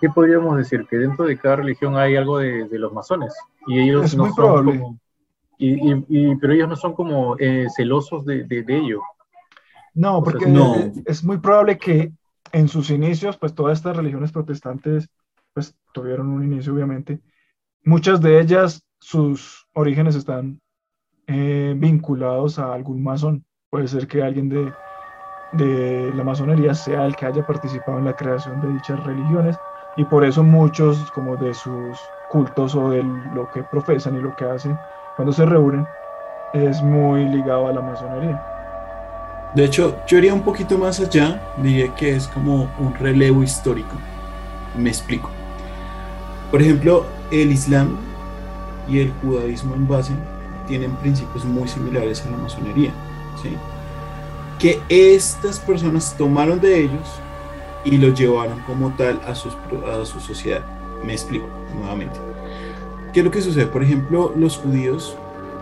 ¿qué podríamos decir? Que dentro de cada religión hay algo de, de los masones y ellos Es no muy son probable. como, y, y- y- pero ellos no son como eh, celosos de, de, de ello. No, O sea, porque no. es muy probable que en sus inicios, pues todas estas religiones protestantes, pues tuvieron un inicio, obviamente. Muchas de ellas, sus orígenes están eh, vinculados a algún masón. Puede ser que alguien de, de la masonería sea el que haya participado en la creación de dichas religiones y por eso muchos como de sus cultos o de lo que profesan y lo que hacen cuando se reúnen es muy ligado a la masonería. De hecho, yo iría un poquito más allá, diría que es como un relevo histórico. Me explico. Por ejemplo, el Islam y el judaísmo en base tienen principios muy similares a la masonería, ¿sí? Que estas personas tomaron de ellos y lo llevaron como tal a, sus, a su sociedad. Me explico nuevamente. ¿Qué es lo que sucede? Por ejemplo, los judíos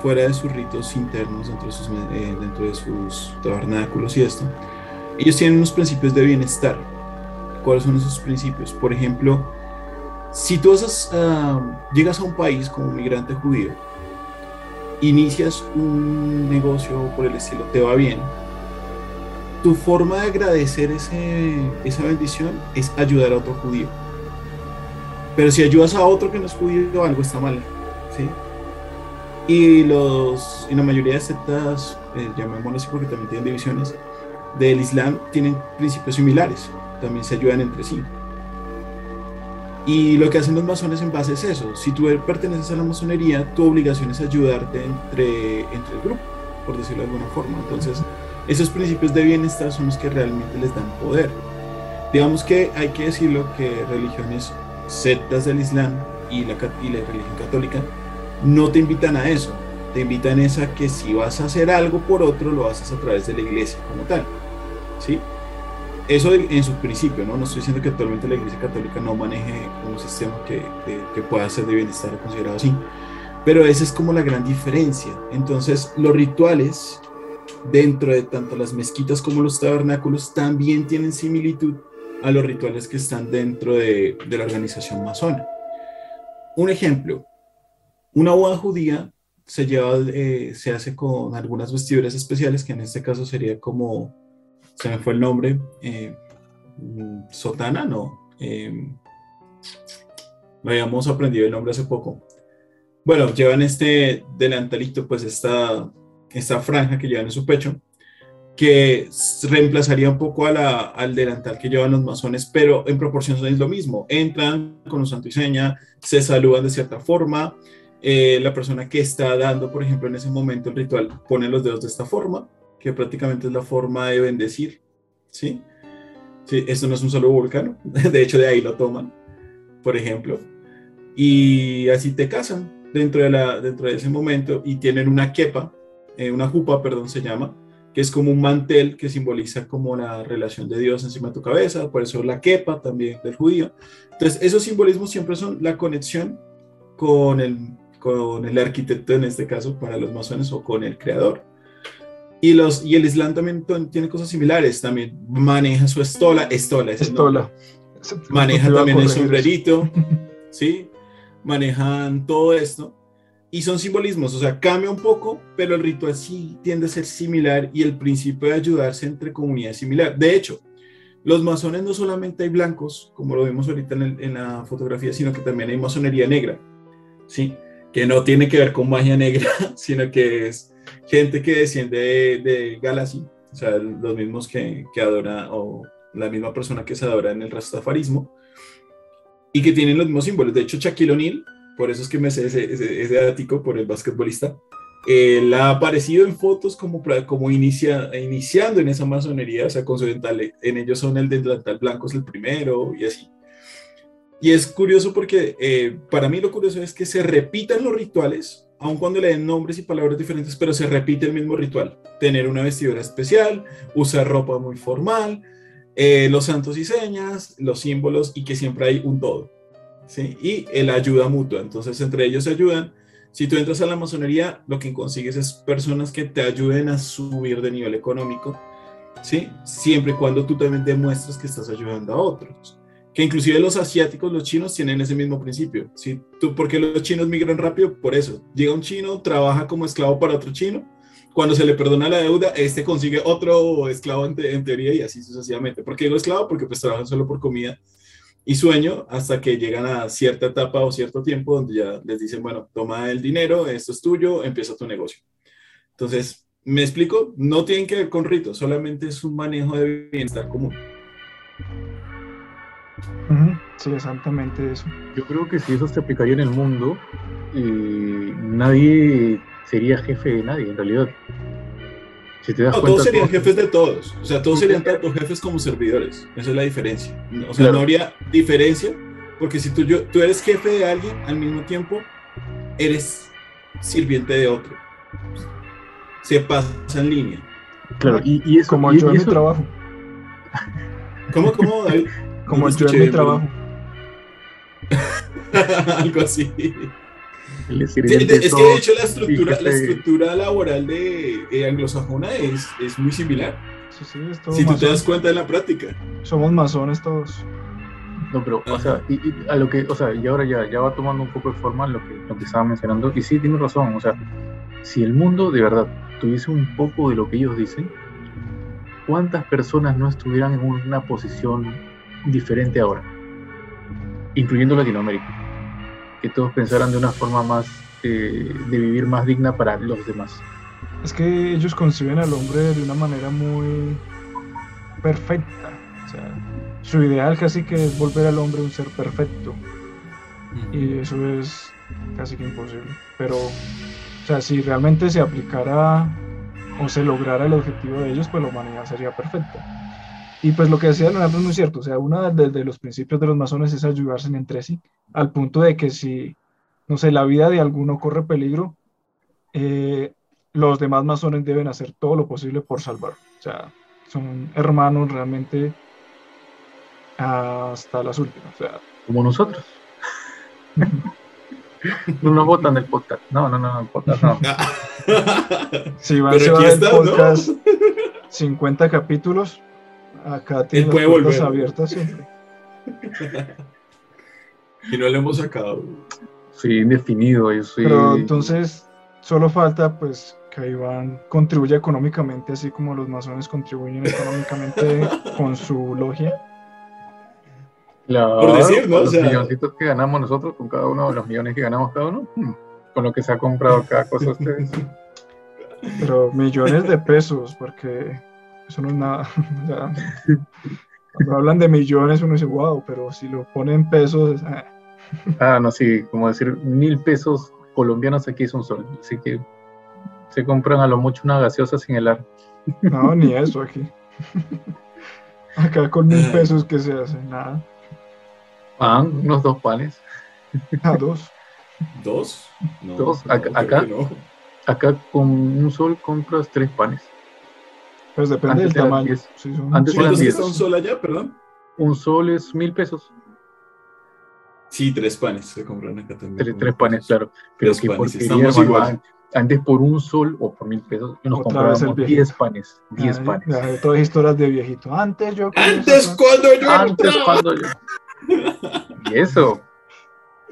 fuera de sus ritos internos, dentro de sus, eh, dentro de sus tabernáculos y esto, ellos tienen unos principios de bienestar. ¿Cuáles son esos principios? Por ejemplo, si tú ah, llegas a un país como migrante judío, inicias un negocio por el estilo, te va bien, tu forma de agradecer esa bendición es ayudar a otro judío. Pero si ayudas a otro que no es judío, algo está mal. ¿sí? Y, los, y la mayoría de sectas, eh, llamémoslo así porque también tienen divisiones, del Islam tienen principios similares. También se ayudan entre sí. Y lo que hacen los masones en base es eso. Si tú perteneces a la masonería, tu obligación es ayudarte entre, entre el grupo, por decirlo de alguna forma. Entonces, esos principios de bienestar son los que realmente les dan poder. Digamos que hay que decirlo que religiones, sectas del Islam y la, y la religión católica no te invitan a eso. Te invitan a que si vas a hacer algo por otro, lo haces a través de la iglesia como tal. ¿Sí? eso en su principio, ¿no? No estoy diciendo que actualmente la Iglesia Católica no maneje un sistema que, que, pueda ser de bienestar considerado así, pero esa es como la gran diferencia. Entonces, los rituales dentro de tanto las mezquitas como los tabernáculos también tienen similitud a los rituales que están dentro de, de la organización masona. Un ejemplo, una boda judía se lleva, eh, se hace con algunas vestiduras especiales, que en este caso sería como se me fue el nombre, eh, Sotana, no. Eh, habíamos aprendido el nombre hace poco. Bueno, llevan este delantalito, pues esta, esta franja que llevan en su pecho, que reemplazaría un poco a la, al delantal que llevan los masones, pero en proporción es lo mismo. Entran con un santo y seña, se saludan de cierta forma. Eh, la persona que está dando, por ejemplo, en ese momento el ritual, pone los dedos de esta forma que prácticamente es la forma de bendecir, ¿sí? Sí, esto no es un solo volcán, de hecho de ahí lo toman, por ejemplo, y así te casan dentro de, la, dentro de ese momento y tienen una quepa, eh, una jupa, perdón, se llama, que es como un mantel que simboliza como la relación de Dios encima de tu cabeza, por eso la quepa también del judío. Entonces, esos simbolismos siempre son la conexión con el, con el arquitecto, en este caso, para los masones, o con el creador. Y, los, y el Islam también tiene cosas similares, también maneja su estola, estola, estola. Maneja también el sombrerito, ¿sí? Manejan todo esto. Y son simbolismos, o sea, cambia un poco, pero el ritual sí tiende a ser similar y el principio de ayudarse entre comunidades similar. De hecho, los masones no solamente hay blancos, como lo vimos ahorita en, en, la fotografía, sino que también hay masonería negra, ¿sí? Que no tiene que ver con magia negra, sino que es gente que desciende de, de Galaxy, o sea, los mismos que, que adora, o la misma persona que se adora en el rastafarismo, y que tienen los mismos símbolos. De hecho, Shaquille O'Neal, por eso es que me sé ese, ese, ático por el basquetbolista, él ha aparecido en fotos como, como inicia, iniciando en esa masonería, o sea, con su dental, en ellos son el dental blanco es el primero y así. Y es curioso porque eh, para mí lo curioso es que se repitan los rituales, aun cuando le den nombres y palabras diferentes, pero se repite el mismo ritual. Tener una vestidura especial, usar ropa muy formal, eh, los santos y señas, los símbolos y que siempre hay un todo. ¿sí? Y el ayuda mutua. Entonces, entre ellos se ayudan. Si tú entras a la masonería, lo que consigues es personas que te ayuden a subir de nivel económico, ¿sí? Siempre y cuando tú también demuestres que estás ayudando a otros que inclusive los asiáticos, los chinos tienen ese mismo principio. ¿sí? ¿Tú, ¿Por qué los chinos migran rápido? Por eso. Llega un chino, trabaja como esclavo para otro chino. Cuando se le perdona la deuda, este consigue otro esclavo en, teoría y así sucesivamente. ¿Por qué digo esclavo? Porque pues trabajan solo por comida y sueño hasta que llegan a cierta etapa o cierto tiempo donde ya les dicen, bueno, toma el dinero, esto es tuyo, empieza tu negocio. Entonces, ¿me explico? No tienen que ver con ritos, solamente es un manejo de bienestar común. Sí, exactamente eso. Yo creo que si eso se aplicaría en el mundo, eh, nadie sería jefe de nadie, en realidad. Si te das todos serían jefes de todos. O sea, todos serían tanto jefes como servidores. Esa es la diferencia. O sea, no habría diferencia, porque si tú, yo, tú eres jefe de alguien, al mismo tiempo eres sirviente de otro. Se pasa en línea. Claro, y, y es como yo en mi trabajo. ¿Cómo, cómo, David? Como yo en mi trabajo. Algo así. es, que de hecho la estructura, la estructura laboral de anglosajona es, es, muy similar. si tú te das cuenta en la práctica. Somos masones todos. No, pero, o sea, y, a lo que, o sea, y ahora ya, ya va tomando un poco de forma lo que, lo que estaba mencionando. Y sí, tienes razón, o sea, si el mundo de verdad tuviese un poco de lo que ellos dicen, ¿cuántas personas no estuvieran en una posición diferente ahora? Incluyendo Latinoamérica. Que todos pensaran de una forma más eh, de vivir más digna para los demás. Es que ellos conciben al hombre de una manera muy perfecta. O sea, su ideal casi que es volver al hombre un ser perfecto. Y eso es casi que imposible. Pero, o sea, si realmente se aplicara o se lograra el objetivo de ellos, pues la humanidad sería perfecta. Y pues lo que decía Leonardo es muy cierto, o sea, uno de, los principios de los masones es ayudarse entre sí, al punto de que si, no sé, la vida de alguno corre peligro, eh, los demás masones deben hacer todo lo posible por salvarlo. O sea, son hermanos realmente hasta las últimas. O sea, como nosotros. no nos votan del podcast. No, no, no, el podcast no. si van a ver el podcast 50 capítulos, acá tiene las puertas abiertas siempre. y no lo hemos sacado. Sí, indefinido. Yo soy... Pero entonces, solo falta pues que Iván contribuya económicamente, así como los masones contribuyen económicamente con su logia. por decir, ¿no? Los milloncitos que ganamos nosotros con cada uno de los millones que ganamos cada uno, hmm, con lo que se ha comprado cada cosa ustedes. Pero millones de pesos, porque eso no es nada. cuando hablan de millones uno dice, wow, pero si lo ponen pesos... Ah. ah, no, sí, como decir mil pesos colombianos aquí es un sol, así que se compran a lo mucho una gaseosa sin helar. No, ni eso aquí. Acá con mil pesos que se hace, nada. Pan, unos dos panes. Ah, dos. ¿Dos? dos. Acá, acá, con un sol compras tres panes. Pues depende del tamaño. Antes ¿Cuánto es un sol allá, perdón? Un sol es mil pesos. Sí, tres panes se compran acá también. Tres, panes, claro. Pero tres que panes, estamos igual antes por un sol o por mil pesos nos comprábamos 10 panes. 10 panes. Ya, todas historias de viejito. Antes yo. Antes cuando yo. Antes cuando yo. y eso.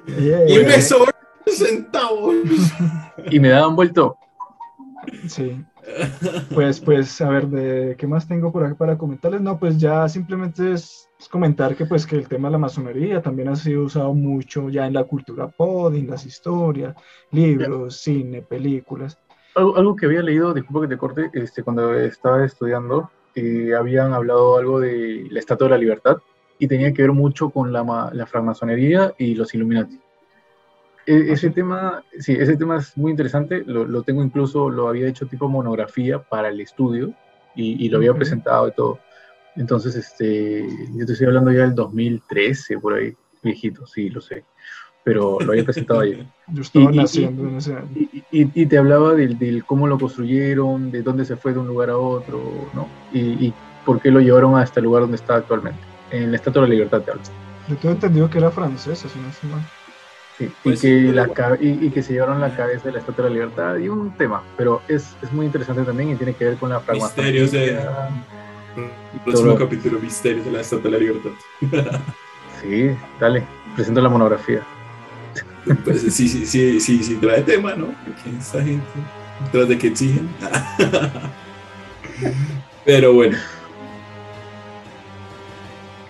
y me sobraban centavos. y me daban vuelto. Sí. Pues, pues, a ver, ¿de qué más tengo por aquí para comentarles? No, pues ya simplemente es, comentar que, pues, que el tema de la masonería también ha sido usado mucho ya en la cultura pod, en las historias, libros, cine, películas. Algo, que había leído, disculpa que te corte, este, cuando estaba estudiando, eh, habían hablado algo de la Estatua de la Libertad y tenía que ver mucho con la, la francmasonería y los Illuminati. E, ese tema, sí, ese tema es muy interesante, lo, lo, tengo incluso, lo había hecho tipo monografía para el estudio y, y lo había presentado y todo. Entonces, este, yo te estoy hablando ya del 2013, por ahí, viejito, sí, lo sé, pero lo había presentado ayer. Yo estaba naciendo en ese año. Y, te hablaba del, del, cómo lo construyeron, de dónde se fue de un lugar a otro, ¿no? Y, por qué lo llevaron a este lugar donde está actualmente, en el Estatua de la Libertad, te hablo. Yo tengo entendido que era francesa, si no estoy mal y, pues que la, y, que se llevaron la cabeza de la Estatua de la Libertad y un tema, pero es, es muy interesante también y tiene que ver con la Misterios de... El próximo capítulo, Misterios de la Estatua de la Libertad. sí, dale, presento la monografía. Pues sí, sí, sí, sí, sí, trae tema, ¿no? Porque esta gente, tras de que exigen. Pero bueno.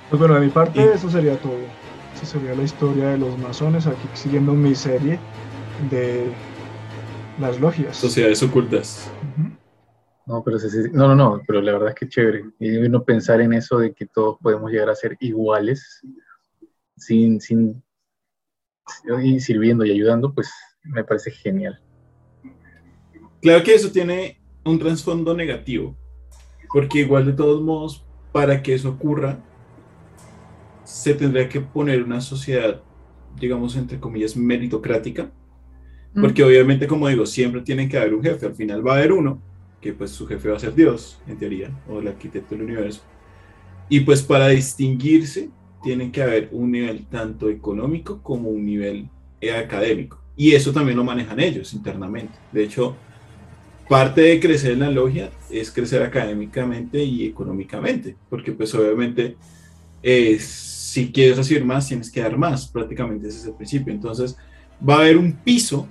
Pues bueno, de mi parte, eso sería todo sería la historia de los masones, aquí siguiendo mi serie de las logias. Sociedades ocultas. No, pero no, no, no, pero la verdad es que chévere. Y uno pensar en eso de que todos podemos llegar a ser iguales, sin, sin, y sirviendo y ayudando, pues me parece genial. Claro que eso tiene un trasfondo negativo, porque igual de todos modos, para que eso ocurra, se tendría que poner una sociedad, digamos, entre comillas, meritocrática, porque obviamente, como digo, siempre tiene que haber un jefe, al final va a haber uno, que pues su jefe va a ser Dios, en teoría, o el arquitecto del universo. Y pues para distinguirse, tiene que haber un nivel tanto económico como un nivel académico. Y eso también lo manejan ellos internamente. De hecho, parte de crecer en la logia es crecer académicamente y económicamente, porque pues obviamente es si quieres recibir más, tienes que dar más, prácticamente ese es el principio. Entonces, va a haber un piso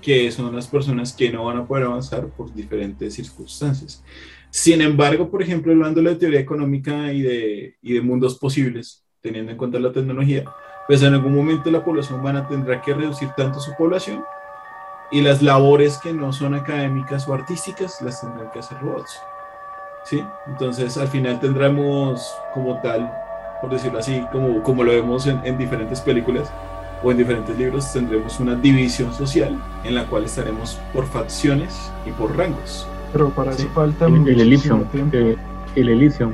que son las personas que no van a poder avanzar por diferentes circunstancias. Sin embargo, por ejemplo, hablando de teoría económica y de, y de mundos posibles, teniendo en cuenta la tecnología, pues en algún momento la población humana tendrá que reducir tanto su población y las labores que no son académicas o artísticas las tendrán que hacer robots. ¿Sí? Entonces al final tendremos como tal, por decirlo así, como, como lo vemos en, en diferentes películas o en diferentes libros, tendremos una división social en la cual estaremos por facciones y por rangos. Pero para eso falta El, el Elysium. tiempo. eh, el Elysium.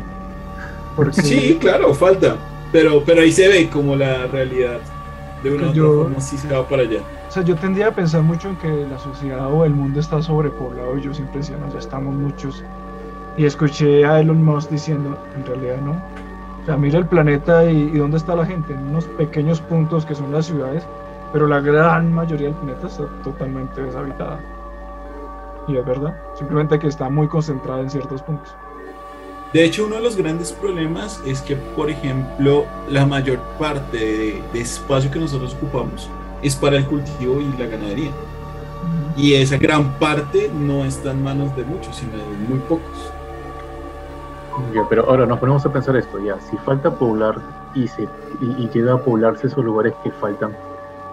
Porque Sí, claro, falta. Pero, pero ahí se ve como la realidad de una u Yo- otra forma sí se va para allá. O sea, yo tendría a pensar mucho en que la sociedad o el mundo está sobrepoblado y yo siempre decía, no, ya estamos muchos. Y escuché a Elon Musk diciendo, en realidad no. O sea, mira el planeta y, y dónde está la gente, en unos pequeños puntos que son las ciudades, pero la gran mayoría del planeta está totalmente deshabitada. Y es verdad, simplemente que está muy concentrada en ciertos puntos. De hecho, uno de los grandes problemas es que, por ejemplo, la mayor parte de, de espacio que nosotros ocupamos es para el cultivo y la ganadería. Y esa gran parte no está en manos de muchos, sino de muy pocos. Ya, pero ahora nos ponemos a pensar esto, ya, si falta poblar y, se, y, y llega a poblarse esos lugares que faltan,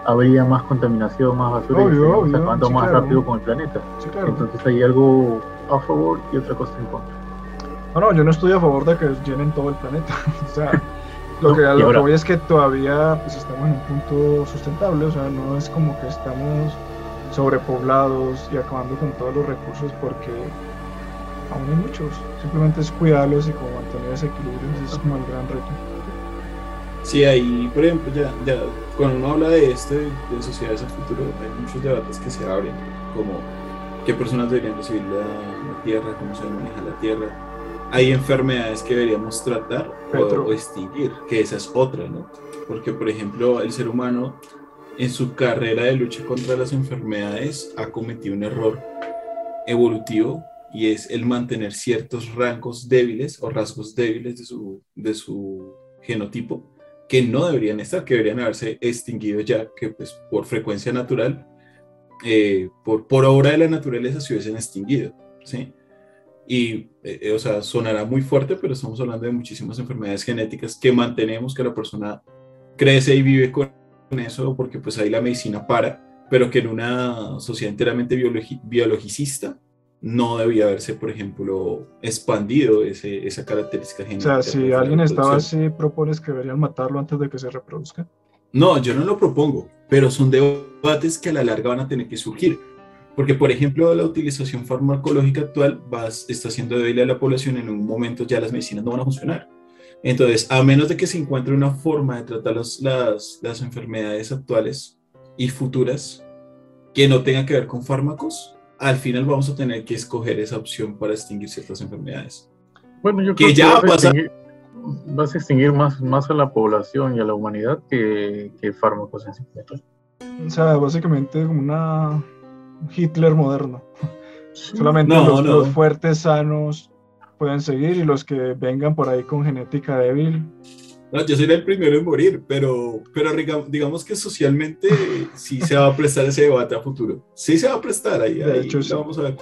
habría más contaminación, más basura y Obvio, estaríamos obvio, acabando sí, más claro. rápido con el planeta. Sí, claro. Entonces hay algo a favor y otra cosa en contra. No, no, yo no estoy a favor de que llenen todo el planeta. o sea, lo que, y lo que voy es que todavía pues, estamos en un punto sustentable, o sea, no es como que estamos sobrepoblados y acabando con todos los recursos porque aún hay muchos. Simplemente es cuidarlos y como mantener ese equilibrio, ese es como el gran reto. Sí, ahí, por ejemplo, ya, ya cuando uno habla de esto, de, de sociedades al futuro, hay muchos debates que se abren, como qué personas deberían recibir la, la tierra, cómo se maneja la tierra. Hay enfermedades que deberíamos tratar Petro. o extinguir, que esa es otra, ¿no? Porque, por ejemplo, el ser humano en su carrera de lucha contra las enfermedades ha cometido un error evolutivo y es el mantener ciertos rangos débiles o rasgos débiles de su, de su genotipo que no deberían estar, que deberían haberse extinguido ya, que pues por frecuencia natural, eh, por, por obra de la naturaleza se hubiesen extinguido, ¿sí? Y, eh, o sea, sonará muy fuerte, pero estamos hablando de muchísimas enfermedades genéticas que mantenemos, que la persona crece y vive con eso, porque pues ahí la medicina para, pero que en una sociedad enteramente biologi- biologicista no debía haberse, por ejemplo, expandido ese, esa característica O genética. sea, si alguien estaba así, propones que deberían matarlo antes de que se reproduzca. No, yo no lo propongo, pero son debates que a la larga van a tener que surgir. Porque, por ejemplo, la utilización farmacológica actual va, está siendo débil a la población, en un momento ya las medicinas no van a funcionar. Entonces, a menos de que se encuentre una forma de tratar las, las, las enfermedades actuales y futuras que no tenga que ver con fármacos, al final vamos a tener que escoger esa opción para extinguir ciertas enfermedades. Bueno, yo Que creo ya vas a pasa- extinguir, vas a extinguir más, más a la población y a la humanidad que, que fármacos en sí. O sea, básicamente como una Hitler moderno. Solamente No, los, no. los fuertes, sanos pueden seguir y los que vengan por ahí con genética débil. No, yo seré el primero en morir, pero, pero diga- digamos que socialmente sí se va a prestar ese debate a futuro. Sí se va a prestar ahí. De ahí hecho, sí. vamos a ver.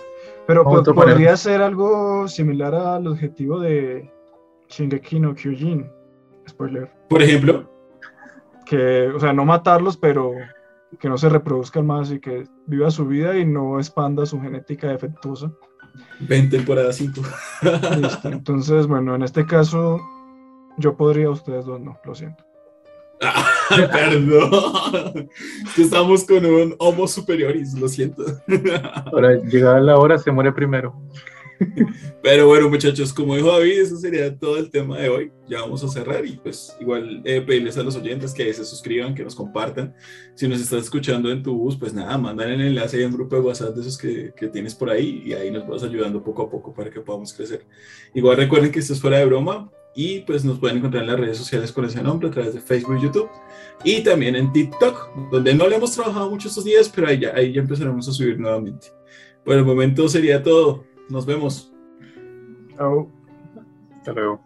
Pero po- podría ser algo similar al objetivo de Shingeki no Kyojin. Spoiler. Por ejemplo, Que, o sea, no matarlos, pero que no se reproduzcan más y que viva su vida y no expanda su genética defectuosa. ven temporada 5. Listo. Entonces, bueno, en este caso, yo podría, ustedes dos no, lo siento. Perdón. Es que estamos con un homo superioris, lo siento. Ahora, llegada la hora, se muere primero. Pero bueno, muchachos, como dijo David, eso sería todo el tema de hoy. Ya vamos a cerrar y pues igual eh, pedirles a los oyentes que se suscriban, que nos compartan. Si nos estás escuchando en tu bus, pues nada, mandan el enlace a un grupo de WhatsApp de esos que, que tienes por ahí y ahí nos vas ayudando poco a poco para que podamos crecer. Igual recuerden que esto es fuera de broma y pues nos pueden encontrar en las redes sociales con ese nombre a través de Facebook YouTube y también en TikTok, donde no le hemos trabajado mucho estos días, pero ahí ahí ya empezaremos a subir nuevamente. Por el momento sería todo. Nos vemos. Chao. Hasta luego.